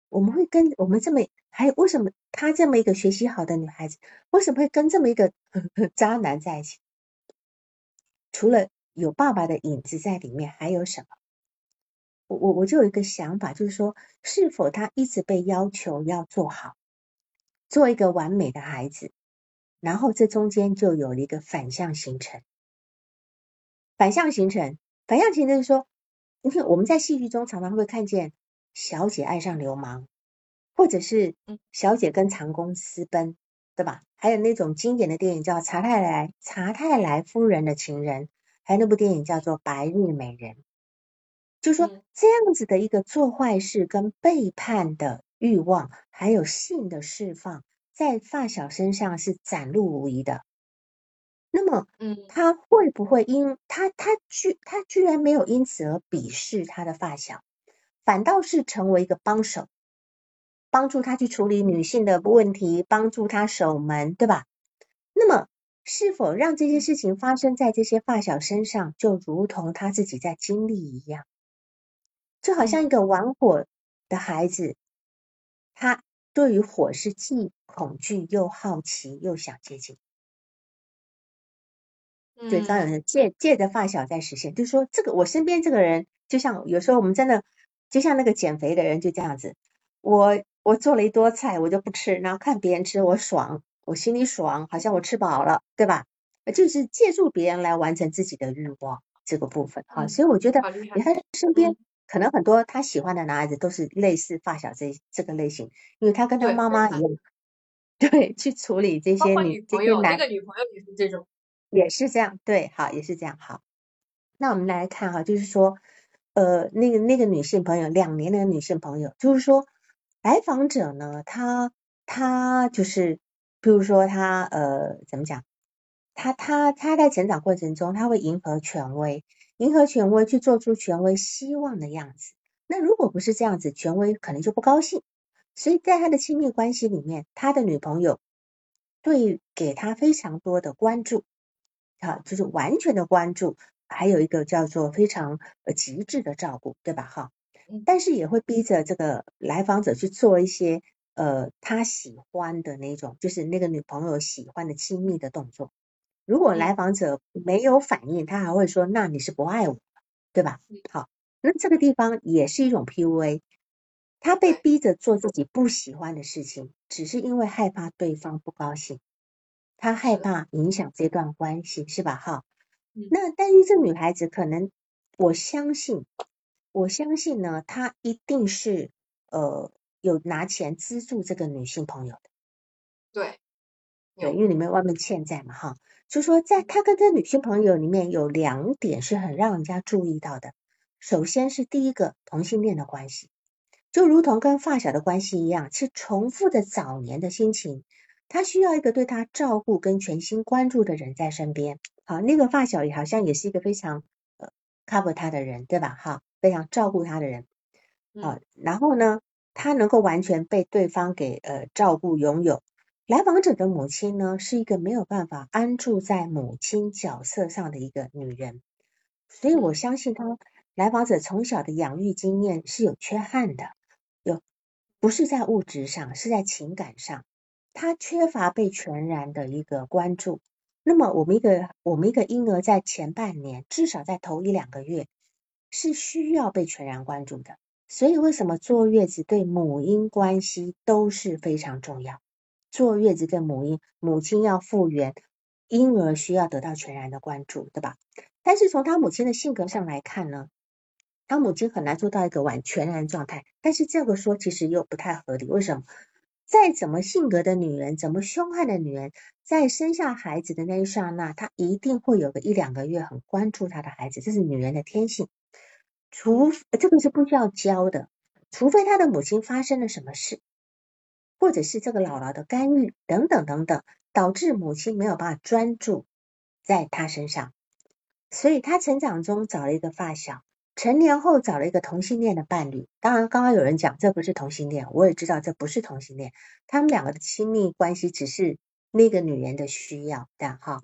我们会跟我们这么还有为什么她这么一个学习好的女孩子，为什么会跟这么一个 渣男在一起？除了有爸爸的影子在里面，还有什么？我我我就有一个想法，就是说，是否他一直被要求要做好，做一个完美的孩子，然后这中间就有了一个反向形成。反向形成，反向形成是说，你看我们在戏剧中常常会看见。小姐爱上流氓，或者是小姐跟长工私奔，对吧？还有那种经典的电影叫《查太莱查太莱夫人的情人》，还有那部电影叫做《白日美人》。就说这样子的一个做坏事跟背叛的欲望，还有性的释放，在发小身上是展露无遗的。那么，嗯，他会不会因他他居他居然没有因此而鄙视他的发小？反倒是成为一个帮手，帮助他去处理女性的问题，帮助他守门，对吧？那么，是否让这些事情发生在这些发小身上，就如同他自己在经历一样？就好像一个玩火的孩子，他对于火是既恐惧又好奇又想接近。对，当然借借着发小在实现，就是说，这个我身边这个人，就像有时候我们真的。就像那个减肥的人就这样子，我我做了一桌菜，我就不吃，然后看别人吃，我爽，我心里爽，好像我吃饱了，对吧？就是借助别人来完成自己的欲望这个部分啊，所以我觉得你看身边可能很多他喜欢的男孩子都是类似发小这这个类型，因为他跟他妈妈一样，对，去处理这些女这些男，那个女朋友也是这种，也是这样，对，好，也是这样，好，那我们来看哈，就是说。呃，那个那个女性朋友，两年的女性朋友，就是说，来访者呢，他他就是，比如说他呃，怎么讲？他他他在成长过程中，他会迎合权威，迎合权威去做出权威希望的样子。那如果不是这样子，权威可能就不高兴。所以在他的亲密关系里面，他的女朋友对给他非常多的关注，啊，就是完全的关注。还有一个叫做非常呃极致的照顾，对吧？哈，但是也会逼着这个来访者去做一些呃他喜欢的那种，就是那个女朋友喜欢的亲密的动作。如果来访者没有反应，他还会说：“那你是不爱我，对吧？”好，那这个地方也是一种 PUA。他被逼着做自己不喜欢的事情，只是因为害怕对方不高兴，他害怕影响这段关系，是吧？哈，那但是这女孩子可能，我相信，我相信呢，她一定是呃有拿钱资助这个女性朋友的，对，对，因为里面外面欠债嘛，哈。就说，在他跟这女性朋友里面有两点是很让人家注意到的。首先是第一个同性恋的关系，就如同跟发小的关系一样，是重复的早年的心情。他需要一个对他照顾跟全心关注的人在身边。好，那个发小也好像也是一个非常呃 cover 他的人，对吧？哈，非常照顾他的人。好，然后呢，他能够完全被对方给呃照顾拥有。来访者的母亲呢，是一个没有办法安住在母亲角色上的一个女人，所以我相信她来访者从小的养育经验是有缺憾的，有不是在物质上，是在情感上，她缺乏被全然的一个关注。那么我们一个我们一个婴儿在前半年，至少在头一两个月，是需要被全然关注的。所以为什么坐月子对母婴关系都是非常重要？坐月子跟母婴，母亲要复原，婴儿需要得到全然的关注，对吧？但是从他母亲的性格上来看呢，他母亲很难做到一个完全然状态。但是这个说其实又不太合理，为什么？再怎么性格的女人，怎么凶悍的女人，在生下孩子的那一刹那，她一定会有个一两个月很关注她的孩子，这是女人的天性。除这个是不需要教的，除非她的母亲发生了什么事。或者是这个姥姥的干预等等等等，导致母亲没有办法专注在他身上，所以他成长中找了一个发小，成年后找了一个同性恋的伴侣。当然，刚刚有人讲这不是同性恋，我也知道这不是同性恋，他们两个的亲密关系只是那个女人的需要的哈。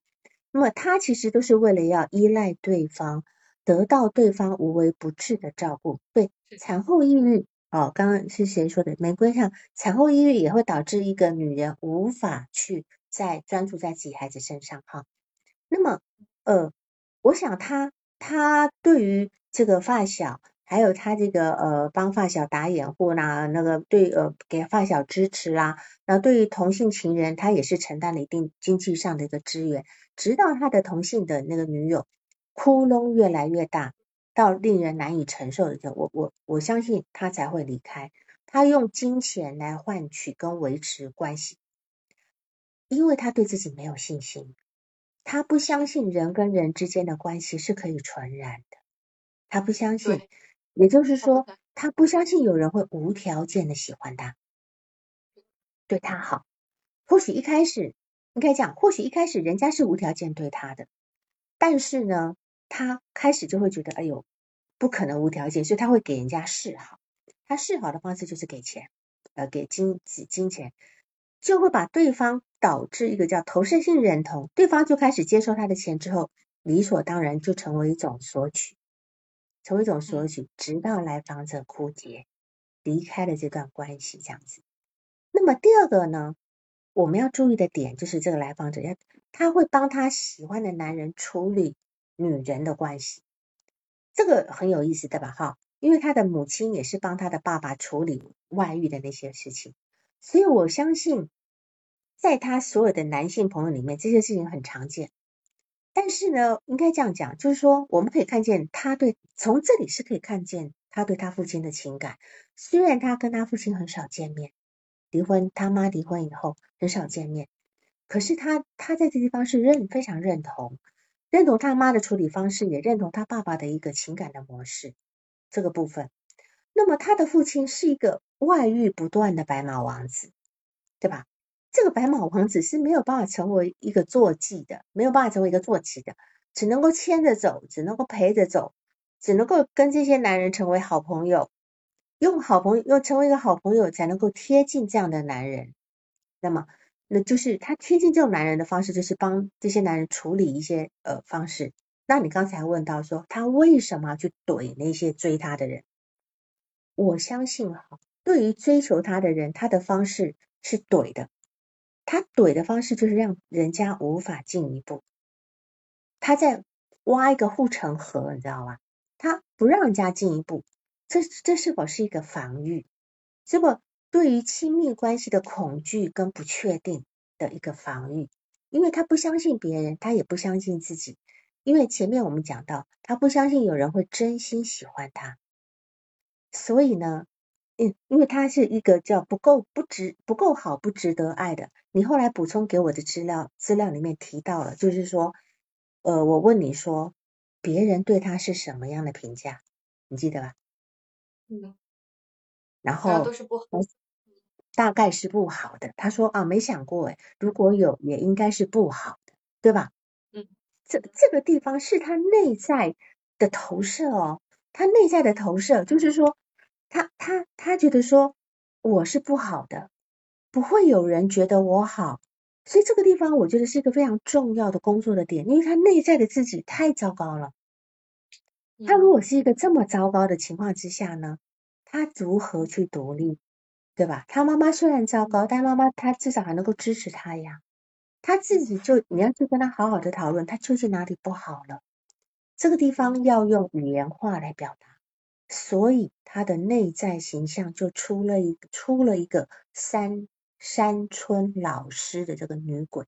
那么他其实都是为了要依赖对方，得到对方无微不至的照顾。对，产后抑郁。哦，刚刚是谁说的？玫瑰上产后抑郁也会导致一个女人无法去再专注在自己孩子身上哈。那么，呃，我想他他对于这个发小，还有他这个呃帮发小打掩护啦，那个对呃给发小支持啦，那对于同性情人，他也是承担了一定经济上的一个支援，直到他的同性的那个女友窟窿越来越大。到令人难以承受的时候，我我我相信他才会离开。他用金钱来换取跟维持关系，因为他对自己没有信心，他不相信人跟人之间的关系是可以传染的，他不相信，也就是说，他不相信有人会无条件的喜欢他，对他好。或许一开始应该讲，或许一开始人家是无条件对他的，但是呢？他开始就会觉得，哎呦，不可能无条件，所以他会给人家示好。他示好的方式就是给钱，呃，给金金金钱，就会把对方导致一个叫投射性认同，对方就开始接受他的钱之后，理所当然就成为一种索取，成为一种索取，直到来访者枯竭，离开了这段关系这样子。那么第二个呢，我们要注意的点就是这个来访者要，他会帮他喜欢的男人处理。女人的关系，这个很有意思，对吧？哈，因为他的母亲也是帮他的爸爸处理外遇的那些事情，所以我相信，在他所有的男性朋友里面，这些事情很常见。但是呢，应该这样讲，就是说，我们可以看见他对从这里是可以看见他对他父亲的情感。虽然他跟他父亲很少见面，离婚，他妈离婚以后很少见面，可是他他在这地方是认非常认同。认同他妈的处理方式，也认同他爸爸的一个情感的模式，这个部分。那么他的父亲是一个外遇不断的白马王子，对吧？这个白马王子是没有办法成为一个坐骑的，没有办法成为一个坐骑的，只能够牵着走，只能够陪着走，只能够跟这些男人成为好朋友，用好朋友，用成为一个好朋友，才能够贴近这样的男人。那么。那就是他贴近这种男人的方式，就是帮这些男人处理一些呃方式。那你刚才问到说，他为什么去怼那些追他的人？我相信哈，对于追求他的人，他的方式是怼的。他怼的方式就是让人家无法进一步。他在挖一个护城河，你知道吗？他不让人家进一步，这这是否是一个防御？这么对于亲密关系的恐惧跟不确定的一个防御，因为他不相信别人，他也不相信自己，因为前面我们讲到，他不相信有人会真心喜欢他，所以呢，嗯，因为他是一个叫不够不值不够好不值得爱的。你后来补充给我的资料资料里面提到了，就是说，呃，我问你说，别人对他是什么样的评价？你记得吧？嗯，然后都是不好，大概是不好的。他说啊，没想过诶，如果有也应该是不好的，对吧？嗯，这这个地方是他内在的投射哦，他内在的投射就是说，他他他觉得说我是不好的，不会有人觉得我好，所以这个地方我觉得是一个非常重要的工作的点，因为他内在的自己太糟糕了。他如果是一个这么糟糕的情况之下呢，他如何去独立，对吧？他妈妈虽然糟糕，但妈妈他至少还能够支持他呀。他自己就你要去跟他好好的讨论，他究竟哪里不好了？这个地方要用语言化来表达，所以他的内在形象就出了一出了一个山山村老师的这个女鬼。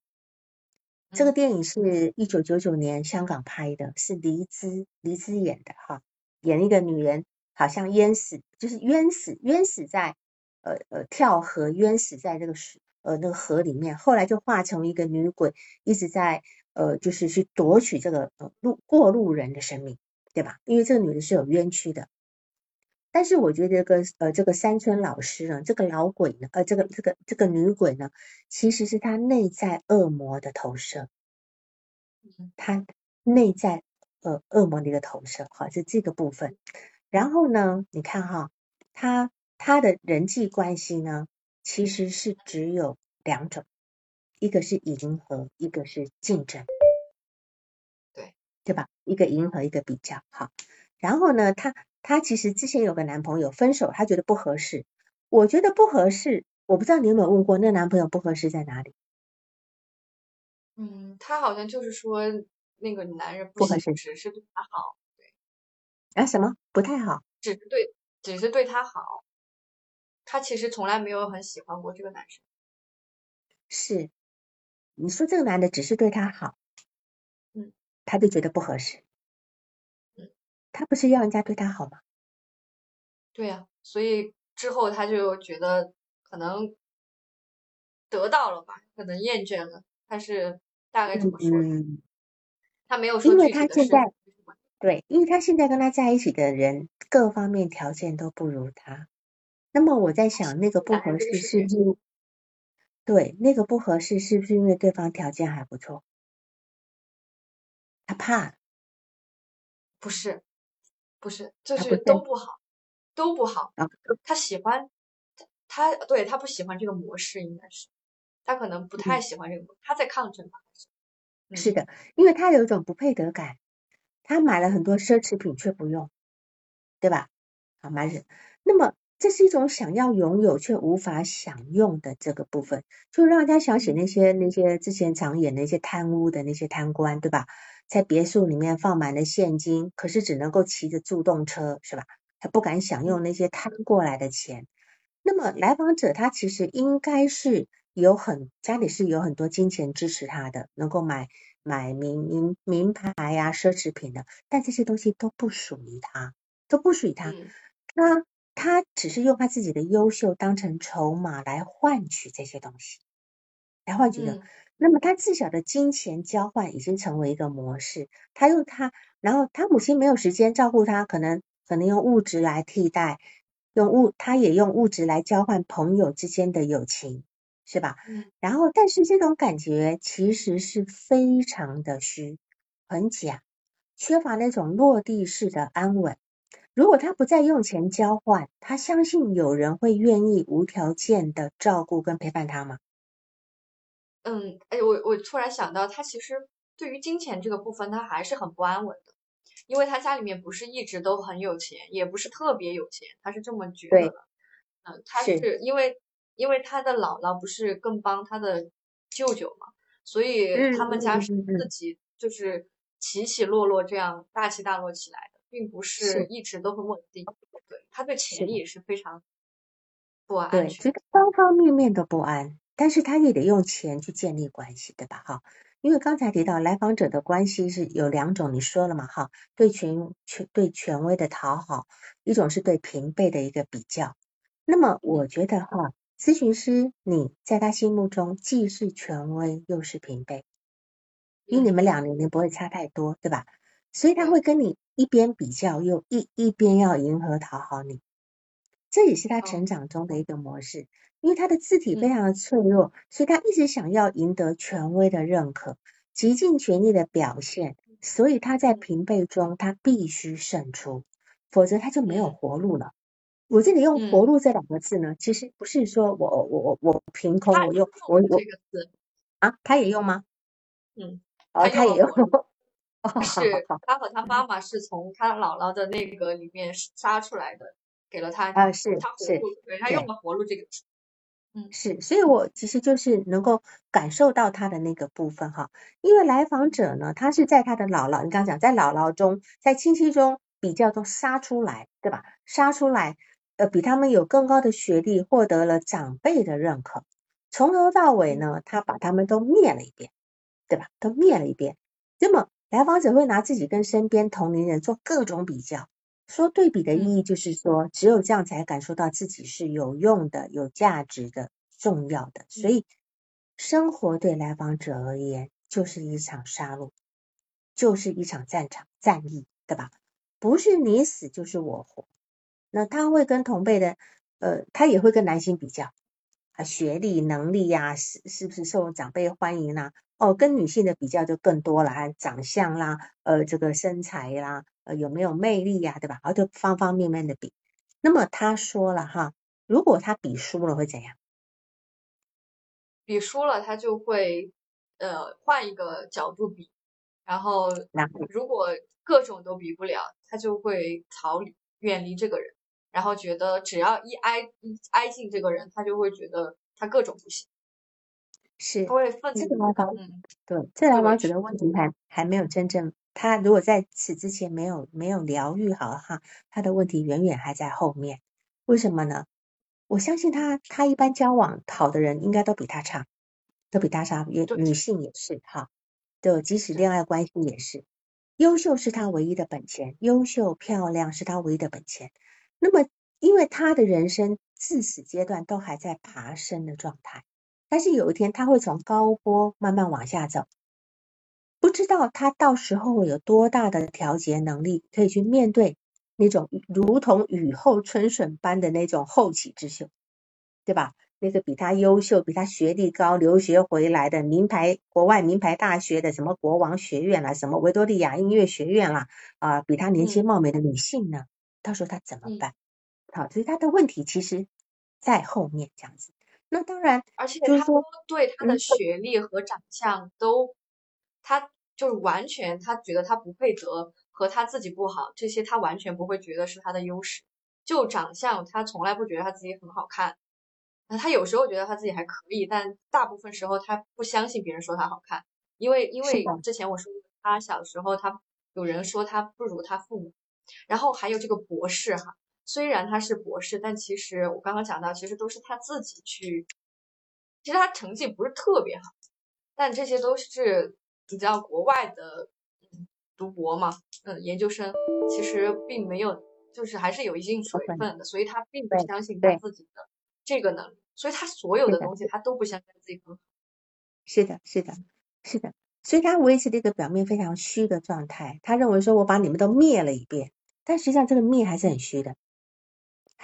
这个电影是一九九九年香港拍的，是黎姿黎姿演的哈，演一个女人好像淹死，就是冤死冤死在呃呃跳河冤死在这个水呃那个河里面，后来就化成一个女鬼，一直在呃就是去夺取这个呃路过路人的生命，对吧？因为这个女的是有冤屈的。但是我觉得这个呃这个山村老师呢，这个老鬼呢，呃这个这个这个女鬼呢，其实是她内在恶魔的投射，她内在呃恶魔的一个投射，好，是这个部分。然后呢，你看哈，他他的人际关系呢，其实是只有两种，一个是迎合，一个是竞争，对对吧？一个迎合，一个比较好。然后呢，他。她其实之前有个男朋友分手，她觉得不合适。我觉得不合适，我不知道你有没有问过那男朋友不合适在哪里？嗯，他好像就是说那个男人不合适，只是对他好，对。啊？什么？不太好？只是对，只是对他好。他其实从来没有很喜欢过这个男生。是，你说这个男的只是对他好，嗯，他就觉得不合适。他不是要人家对他好吗？对呀，所以之后他就觉得可能得到了吧，可能厌倦了，但是大概这么说。他没有说因为他现在对，因为他现在跟他在一起的人各方面条件都不如他。那么我在想，那个不合适是不是？对，那个不合适是不是因为对方条件还不错？他怕？不是。不是，就是都不好，都不好。他喜欢他，对他不喜欢这个模式，应该是他可能不太喜欢这个，他在抗争吧？是的，因为他有一种不配得感，他买了很多奢侈品却不用，对吧？好，买人。那么这是一种想要拥有却无法享用的这个部分，就让他想起那些那些之前常演的一些贪污的那些贪官，对吧？在别墅里面放满了现金，可是只能够骑着助动车，是吧？他不敢享用那些贪过来的钱。那么来访者他其实应该是有很家里是有很多金钱支持他的，能够买买名名名牌呀、奢侈品的，但这些东西都不属于他，都不属于他。他他只是用他自己的优秀当成筹码来换取这些东西，来换取的。那么他自小的金钱交换已经成为一个模式，他用他，然后他母亲没有时间照顾他，可能可能用物质来替代，用物，他也用物质来交换朋友之间的友情，是吧？嗯。然后，但是这种感觉其实是非常的虚，很假，缺乏那种落地式的安稳。如果他不再用钱交换，他相信有人会愿意无条件的照顾跟陪伴他吗？嗯，哎，我我突然想到，他其实对于金钱这个部分，他还是很不安稳的，因为他家里面不是一直都很有钱，也不是特别有钱，他是这么觉得的。嗯，他是因为因为他的姥姥不是更帮他的舅舅嘛，所以他们家是自己就是起起落落这样大起大落起来的，并不是一直都很稳定。对，他对钱也是非常不安对，全，觉得方方面面都不安，但是他也得用钱去建立关系，对吧？哈，因为刚才提到来访者的关系是有两种，你说了嘛？哈，对权权对权威的讨好，一种是对平辈的一个比较。那么我觉得哈，咨询师你在他心目中既是权威又是平辈，因为你们两年龄不会差太多，对吧？所以他会跟你一边比较，又一一边要迎合讨好你，这也是他成长中的一个模式。因为他的字体非常的脆弱，所以他一直想要赢得权威的认可，极尽全力的表现。所以他在平辈中，他必须胜出，否则他就没有活路了。我这里用“活路”这两个字呢，其实不是说我我我我凭空我用我我这个字啊，他也用吗？嗯，哦，他也用。是他和他妈妈是从他姥姥的那个里面杀出来的，给了他啊，是是，对他用了“活路”这个词。嗯，是，所以我其实就是能够感受到他的那个部分哈，因为来访者呢，他是在他的姥姥，你刚刚讲在姥姥中，在亲戚中比较中杀出来，对吧？杀出来。呃，比他们有更高的学历，获得了长辈的认可。从头到尾呢，他把他们都灭了一遍，对吧？都灭了一遍。那么来访者会拿自己跟身边同龄人做各种比较，说对比的意义就是说，只有这样才感受到自己是有用的、有价值的、重要的。所以，生活对来访者而言就是一场杀戮，就是一场战场战役，对吧？不是你死就是我活。那他会跟同辈的，呃，他也会跟男性比较，啊，学历、能力呀，是是不是受长辈欢迎啦？哦，跟女性的比较就更多了，还长相啦，呃，这个身材啦，呃，有没有魅力呀，对吧？啊，就方方面面的比。那么他说了哈，如果他比输了会怎样？比输了，他就会呃换一个角度比，然后如果各种都比不了，他就会逃离远离这个人。然后觉得只要一挨一挨近这个人，他就会觉得他各种不行，是这个来访，对，这来访者的问题还还没有真正，他如果在此之前没有没有疗愈好哈，他的问题远远还在后面。为什么呢？我相信他他一般交往好的人应该都比他差，都比他差，也女性也是哈，对，即使恋爱关系也是，优秀是他唯一的本钱，优秀漂亮是他唯一的本钱。那么，因为他的人生自此阶段都还在爬升的状态，但是有一天他会从高坡慢慢往下走，不知道他到时候有多大的调节能力，可以去面对那种如同雨后春笋般的那种后起之秀，对吧？那个比他优秀、比他学历高、留学回来的名牌国外名牌大学的什么国王学院啦，什么维多利亚音乐学院啦，啊，比他年轻貌美的女性呢？到时候他怎么办？好，所以他的问题其实在后面这样子。那当然，而且他说对他的学历和长相都，他就是完全他觉得他不配得和他自己不好，这些他完全不会觉得是他的优势。就长相，他从来不觉得他自己很好看。那他有时候觉得他自己还可以，但大部分时候他不相信别人说他好看，因为因为之前我说他小时候他有人说他不如他父母。然后还有这个博士哈，虽然他是博士，但其实我刚刚讲到，其实都是他自己去，其实他成绩不是特别好，但这些都是你知道国外的读博嘛，嗯，研究生其实并没有，就是还是有一定水分的，所以他并不相信他自己的这个能力，所以他所有的东西他都不相信自己很好。是的，是的，是的。所以他维持这个表面非常虚的状态，他认为说我把你们都灭了一遍，但实际上这个灭还是很虚的，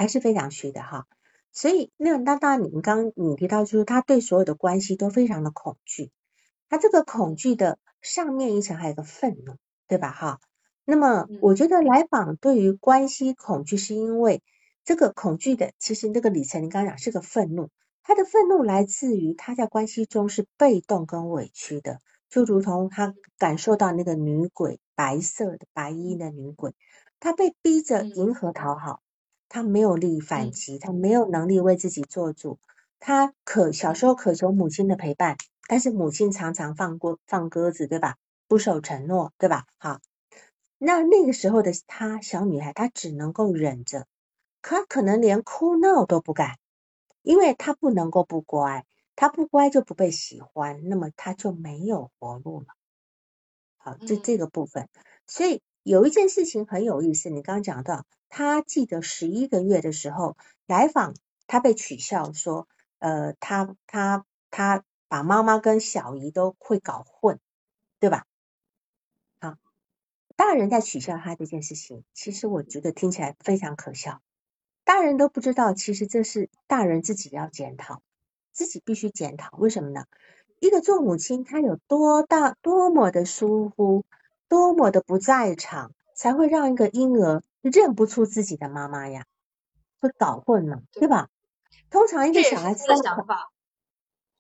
还是非常虚的哈。所以那那当然，你们刚你提到就是他对所有的关系都非常的恐惧，他这个恐惧的上面一层还有个愤怒，对吧哈？那么我觉得来访对于关系恐惧，是因为这个恐惧的其实那个里程，你刚刚讲是个愤怒，他的愤怒来自于他在关系中是被动跟委屈的。就如同他感受到那个女鬼，白色的白衣的女鬼，她被逼着迎合讨好，她没有力反击，他没有能力为自己做主，他渴小时候渴求母亲的陪伴，但是母亲常常放过放鸽子，对吧？不守承诺，对吧？好，那那个时候的她小女孩，她只能够忍着，可可能连哭闹都不敢，因为她不能够不乖，她不乖就不被喜欢，那么她就没有活路了。好，这这个部分，所以有一件事情很有意思，你刚刚讲到，他记得十一个月的时候来访，他被取笑说，呃，他他他把妈妈跟小姨都会搞混，对吧？好，大人在取笑他这件事情，其实我觉得听起来非常可笑。大人都不知道，其实这是大人自己要检讨，自己必须检讨。为什么呢？一个做母亲，她有多大、多么的疏忽，多么的不在场，才会让一个婴儿认不出自己的妈妈呀？会搞混了，对吧？通常一个小孩子的想法，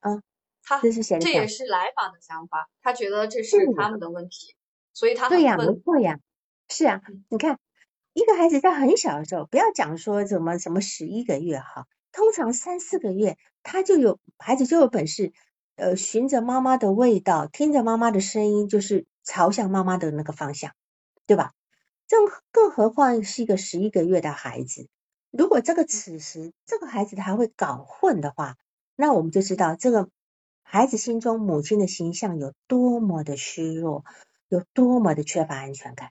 嗯，他这是谁？这也是来访的想法，他觉得这是他们的问题，所以他对呀，没错呀，是啊，你看。一个孩子在很小的时候，不要讲说什么什么十一个月哈，通常三四个月，他就有孩子就有本事，呃，循着妈妈的味道，听着妈妈的声音，就是朝向妈妈的那个方向，对吧？更更何况是一个十一个月的孩子，如果这个此时这个孩子他会搞混的话，那我们就知道这个孩子心中母亲的形象有多么的虚弱，有多么的缺乏安全感。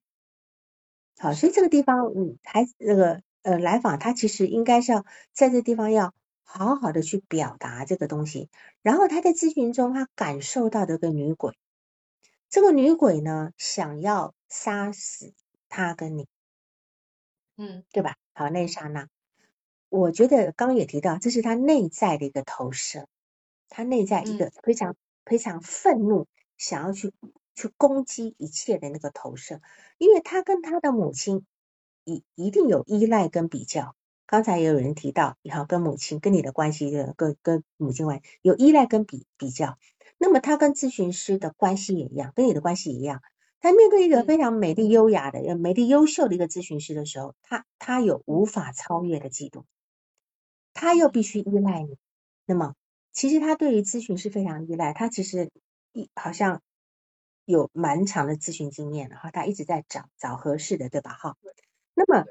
好，所以这个地方，嗯，孩子那个呃来访，他其实应该是要在这地方要好好的去表达这个东西。然后他在咨询中，他感受到的个女鬼，这个女鬼呢，想要杀死他跟你，嗯，对吧？好，那一刹那，我觉得刚也提到，这是他内在的一个投射，他内在一个非常非常愤怒，想要去。去攻击一切的那个投射，因为他跟他的母亲一一定有依赖跟比较。刚才也有人提到，你好，跟母亲跟你的关系，跟跟母亲关有依赖跟比比较。那么他跟咨询师的关系也一样，跟你的关系一样。他面对一个非常美丽优雅的、美丽优秀的一个咨询师的时候，他他有无法超越的嫉妒，他又必须依赖你。那么其实他对于咨询师非常依赖，他其实一好像。有蛮长的咨询经验，然后他一直在找找合适的，对吧？哈，那么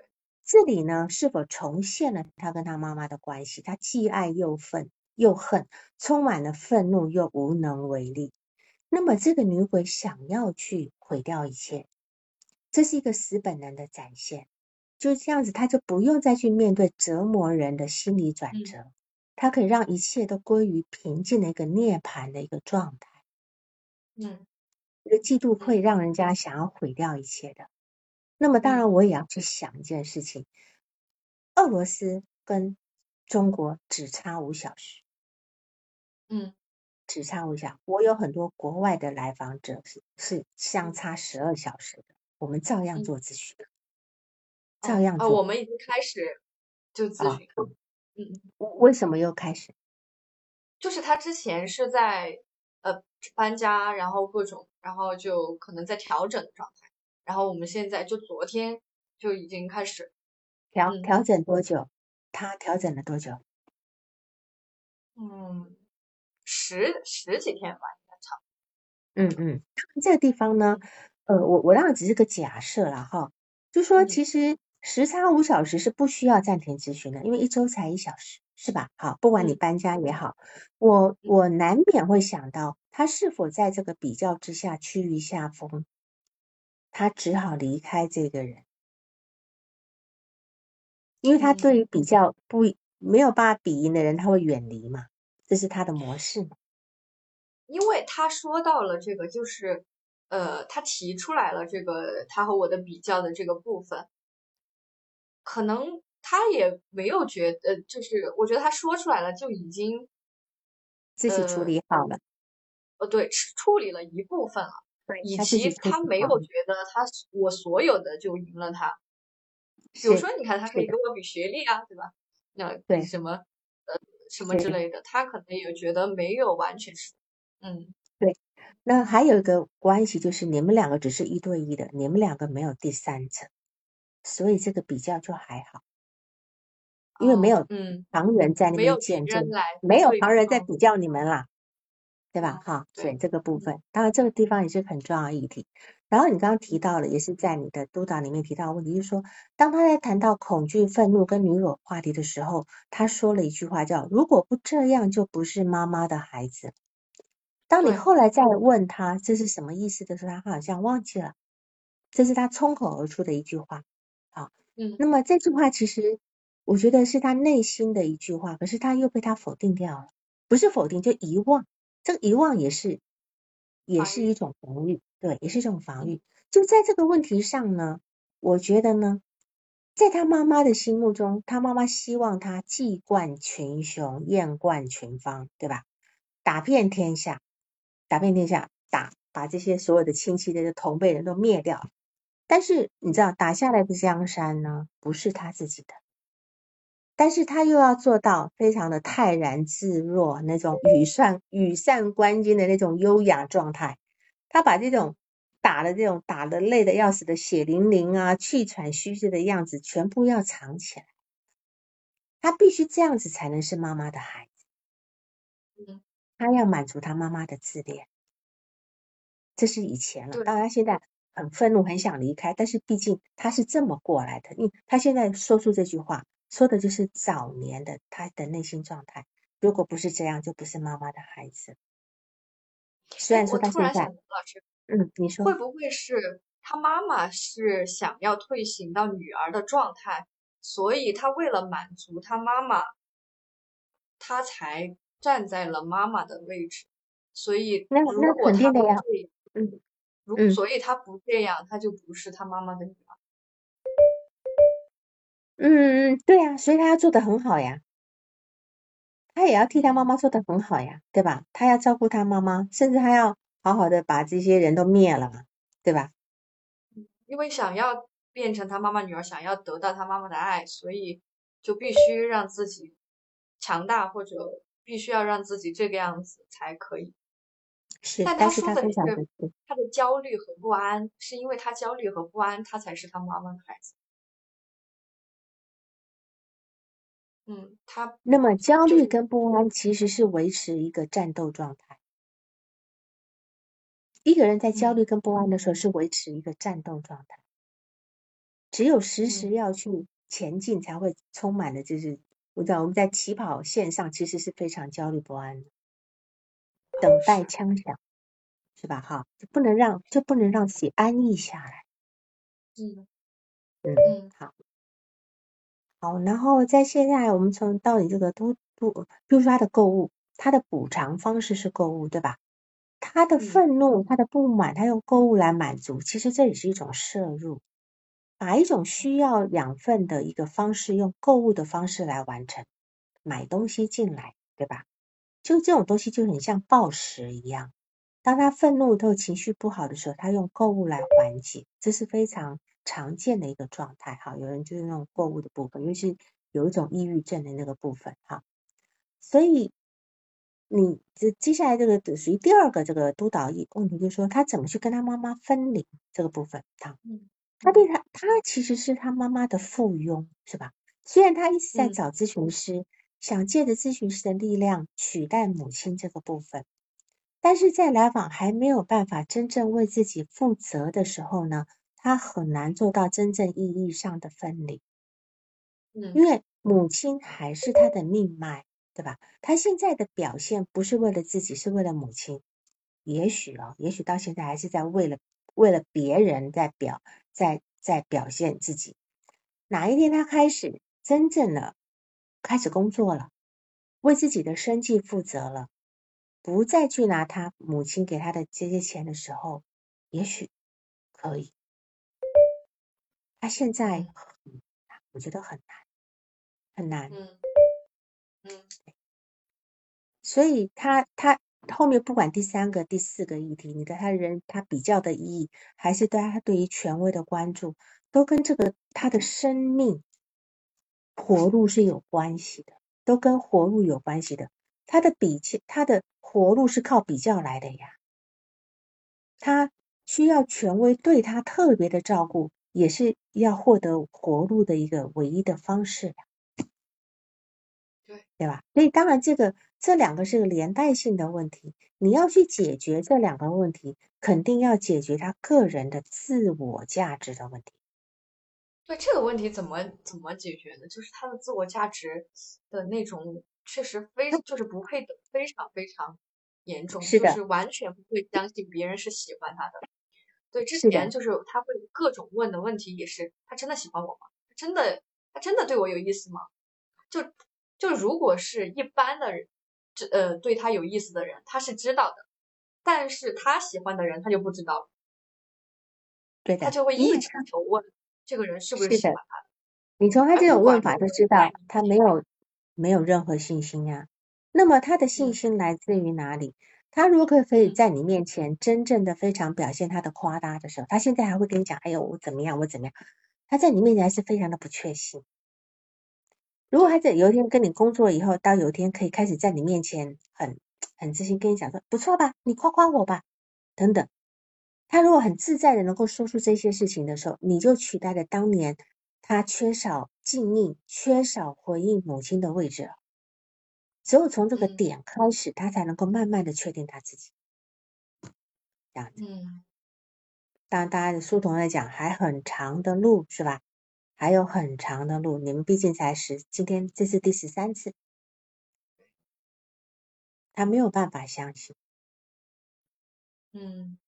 这里呢，是否重现了他跟他妈妈的关系？他既爱又愤又恨，充满了愤怒又无能为力。那么这个女鬼想要去毁掉一切，这是一个死本能的展现。就这样子，她就不用再去面对折磨人的心理转折，她可以让一切都归于平静的一个涅槃的一个状态。嗯。这个嫉妒会让人家想要毁掉一切的。那么，当然我也要去想一件事情：俄罗斯跟中国只差五小时。嗯，只差五小时。我有很多国外的来访者是是相差十二小时的，我们照样做咨询，照样做。我们已经开始就咨询。嗯，为什么又开始？就是他之前是在。呃，搬家，然后各种，然后就可能在调整的状态。然后我们现在就昨天就已经开始调调整多久？他调整了多久？嗯，十十几天吧，应该差嗯嗯，这个地方呢，呃，我我当然只是个假设了哈，就说其实时差五小时是不需要暂停咨询的，因为一周才一小时。是吧？好，不管你搬家也好，我我难免会想到他是否在这个比较之下趋于下风，他只好离开这个人，因为他对于比较不没有办法比赢的人，他会远离嘛，这是他的模式嘛。因为他说到了这个，就是呃，他提出来了这个他和我的比较的这个部分，可能。他也没有觉得，就是我觉得他说出来了就已经自己处理好了。呃，对，处理了一部分了，对以及他没有觉得他我所有的就赢了他。比如说，你看他可以跟我比学历啊，对吧？那对什么呃什么之类的，他可能也觉得没有完全是。嗯，对。那还有一个关系就是你们两个只是一对一的，你们两个没有第三者，所以这个比较就还好。因为没有嗯旁人在那边见证，没有旁人在比较你们啦，对吧？哈，所以这个部分，当然这个地方也是很重要议题。然后你刚刚提到了，也是在你的督导里面提到问题，就是说，当他在谈到恐惧、愤怒跟女友话题的时候，他说了一句话叫：“如果不这样，就不是妈妈的孩子。”当你后来再问他这是什么意思的时候，他好像忘记了，这是他冲口而出的一句话。好，嗯，那么这句话其实我觉得是他内心的一句话，可是他又被他否定掉了，不是否定就遗忘，这个遗忘也是也是一种防御。对，也是一种防御。就在这个问题上呢，我觉得呢，在他妈妈的心目中，他妈妈希望他技冠群雄，艳冠群芳，对吧？打遍天下，打遍天下，打把这些所有的亲戚的同辈人都灭掉。但是你知道，打下来的江山呢，不是他自己的。但是他又要做到非常的泰然自若，那种羽扇羽扇纶巾的那种优雅状态。他把这种打的这种打的累的要死的血淋淋啊、气喘吁吁的样子，全部要藏起来。他必须这样子才能是妈妈的孩子。嗯，他要满足他妈妈的自恋。这是以前了，当然现在很愤怒，很想离开。但是毕竟他是这么过来的，你他现在说出这句话，说的就是早年的他的内心状态。如果不是这样，就不是妈妈的孩子。虽然说他现在，老师，嗯，你说会不会是他妈妈是想要退行到女儿的状态，所以他为了满足他妈妈，他才站在了妈妈的位置。所以那那肯定的呀，嗯，如所以他不这样，他就不是他妈妈的女儿。嗯嗯，对呀，所以他要做的很好呀。他也要替他妈妈做的很好呀，对吧？他要照顾他妈妈，甚至他要好好的把这些人都灭了嘛，对吧？因为想要变成他妈妈女儿，想要得到他妈妈的爱，所以就必须让自己强大，或者必须要让自己这个样子才可以。是，但他说的是他的焦虑和不安，是因为他焦虑和不安，他才是他妈妈的孩子。嗯，他那么焦虑跟不安其实是维持一个战斗状态。一个人在焦虑跟不安的时候是维持一个战斗状态，只有时时要去前进，才会充满了就是，我知道我们在起跑线上其实是非常焦虑不安的，等待枪响，是吧？哈，就不能让就不能让自己安逸下来。嗯嗯嗯，好。好，然后在现在，我们从到底这个都都，比如说他的购物，他的补偿方式是购物，对吧？他的愤怒，他的不满，他用购物来满足，其实这也是一种摄入，把一种需要养分的一个方式，用购物的方式来完成，买东西进来，对吧？就这种东西就很像暴食一样，当他愤怒、都情绪不好的时候，他用购物来缓解，这是非常。常见的一个状态哈，有人就是那种购物的部分，尤其有一种抑郁症的那个部分哈，所以你这接下来这个属于第二个这个督导一问题，就是说他怎么去跟他妈妈分离这个部分他，他对他他其实是他妈妈的附庸是吧？虽然他一直在找咨询师，想借着咨询师的力量取代母亲这个部分，但是在来访还没有办法真正为自己负责的时候呢？他很难做到真正意义上的分离，嗯，因为母亲还是他的命脉，对吧？他现在的表现不是为了自己，是为了母亲。也许啊，也许到现在还是在为了为了别人在表在在表现自己。哪一天他开始真正的开始工作了，为自己的生计负责了，不再去拿他母亲给他的这些钱的时候，也许可以。他现在，我觉得很难，很难。嗯嗯，所以他他后面不管第三个、第四个议题，你跟他人他比较的意义，还是对他对于权威的关注，都跟这个他的生命活路是有关系的，都跟活路有关系的。他的比较，他的活路是靠比较来的呀。他需要权威对他特别的照顾。也是要获得活路的一个唯一的方式，对对吧？所以当然，这个这两个是个连带性的问题，你要去解决这两个问题，肯定要解决他个人的自我价值的问题。对这个问题怎么怎么解决呢？就是他的自我价值的那种，确实非就是不配的，非常非常严重，是的就是完全不会相信别人是喜欢他的。对，之前就是他会各种问的问题也是，他真的喜欢我吗？真的，他真的对我有意思吗？就就如果是一般的人，这呃对他有意思的人，他是知道的，但是他喜欢的人他就不知道了，对的，他就会一直求问。这个人是不是喜欢他的？你从他这种问法就知道他没有没有任何信心呀。那么他的信心来自于哪里？他如果可以在你面前真正的非常表现他的夸大的时候，他现在还会跟你讲：“哎呦，我怎么样，我怎么样？”他在你面前还是非常的不确信。如果他在有一天跟你工作以后，到有一天可以开始在你面前很很自信跟你讲说：“不错吧，你夸夸我吧，等等。”他如果很自在的能够说出这些事情的时候，你就取代了当年他缺少敬意、缺少回应母亲的位置。只有从这个点开始，他才能够慢慢的确定他自己。这样子。嗯。当然，大家的书童来讲，还很长的路，是吧？还有很长的路。你们毕竟才十，今天这是第十三次，他没有办法相信。嗯。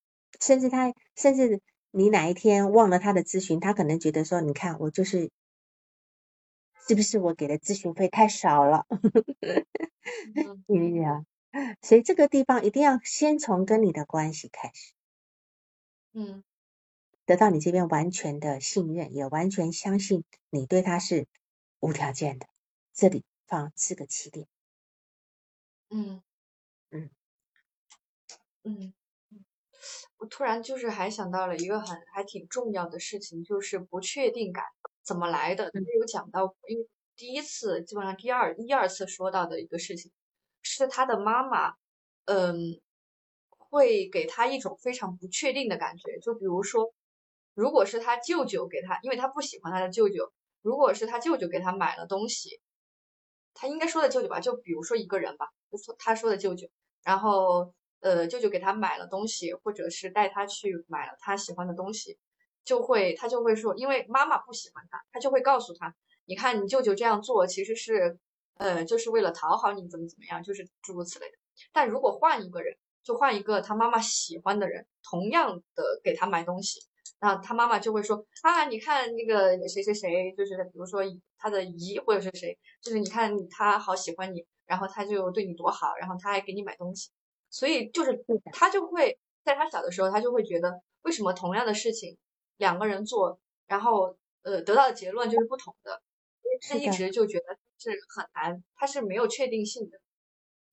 甚至他，甚至你哪一天忘了他的咨询，他可能觉得说：“你看我就是，是不是我给的咨询费太少了？”你理？所以这个地方一定要先从跟你的关系开始，嗯，得到你这边完全的信任，也完全相信你对他是无条件的。这里放四个起点，嗯嗯嗯。我突然就是还想到了一个很还挺重要的事情，就是不确定感怎么来的。他有讲到，因为第一次基本上第二一二次说到的一个事情，是他的妈妈，嗯，会给他一种非常不确定的感觉。就比如说，如果是他舅舅给他，因为他不喜欢他的舅舅，如果是他舅舅给他买了东西，他应该说的舅舅吧，就比如说一个人吧，就说他说的舅舅，然后。呃，舅舅给他买了东西，或者是带他去买了他喜欢的东西，就会他就会说，因为妈妈不喜欢他，他就会告诉他，你看你舅舅这样做其实是，呃，就是为了讨好你，怎么怎么样，就是诸如此类的。但如果换一个人，就换一个他妈妈喜欢的人，同样的给他买东西，那他妈妈就会说啊，你看那个谁谁谁，就是比如说他的姨或者是谁，就是你看他好喜欢你，然后他就对你多好，然后他还给你买东西。所以就是他就会在他小的时候，他就会觉得为什么同样的事情两个人做，然后呃得到的结论就是不同的，他一直就觉得是很难，他是没有确定性的。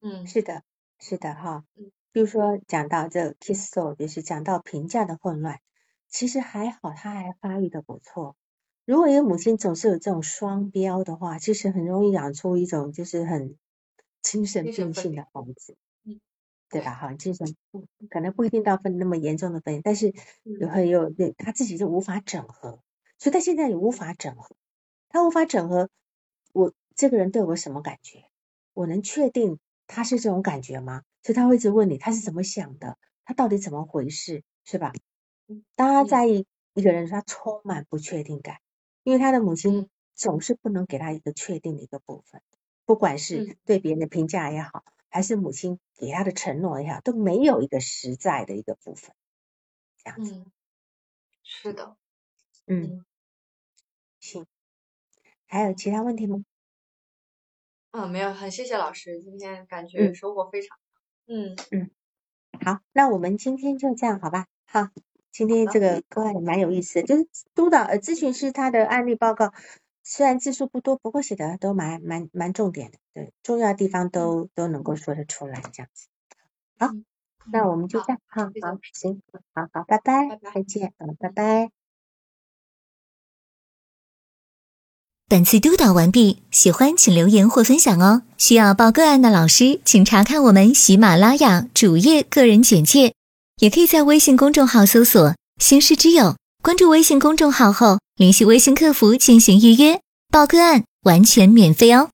嗯，是的，是的哈。嗯，比如说讲到这 kiss soul，就是讲到评价的混乱，其实还好，他还发育的不错。如果一个母亲总是有这种双标的话，其实很容易养出一种就是很精神病性的孩子。对吧？哈，精神可能不一定到分那么严重的分，但是有很有对他自己就无法整合，所以他现在也无法整合，他无法整合我这个人对我什么感觉？我能确定他是这种感觉吗？所以他会一直问你他是怎么想的，他到底怎么回事，是吧？当他在意一个人，他充满不确定感，因为他的母亲总是不能给他一个确定的一个部分，不管是对别人的评价也好。还是母亲给他的承诺也好，都没有一个实在的一个部分，这样子。是的，嗯，行。还有其他问题吗？嗯，没有，很谢谢老师，今天感觉收获非常。嗯嗯，好，那我们今天就这样，好吧？好，今天这个课也蛮有意思的，就是督导呃咨询师他的案例报告。虽然字数不多，不过写的都蛮蛮蛮重点的，对，重要地方都都能够说得出来，这样子。好，那我们就这样，好，好，行，好好，拜拜，再见，嗯，拜拜。本次督导完毕，喜欢请留言或分享哦。需要报个案的老师，请查看我们喜马拉雅主页个人简介，也可以在微信公众号搜索“星师之友”，关注微信公众号后。联系微信客服进行预约，报个案完全免费哦。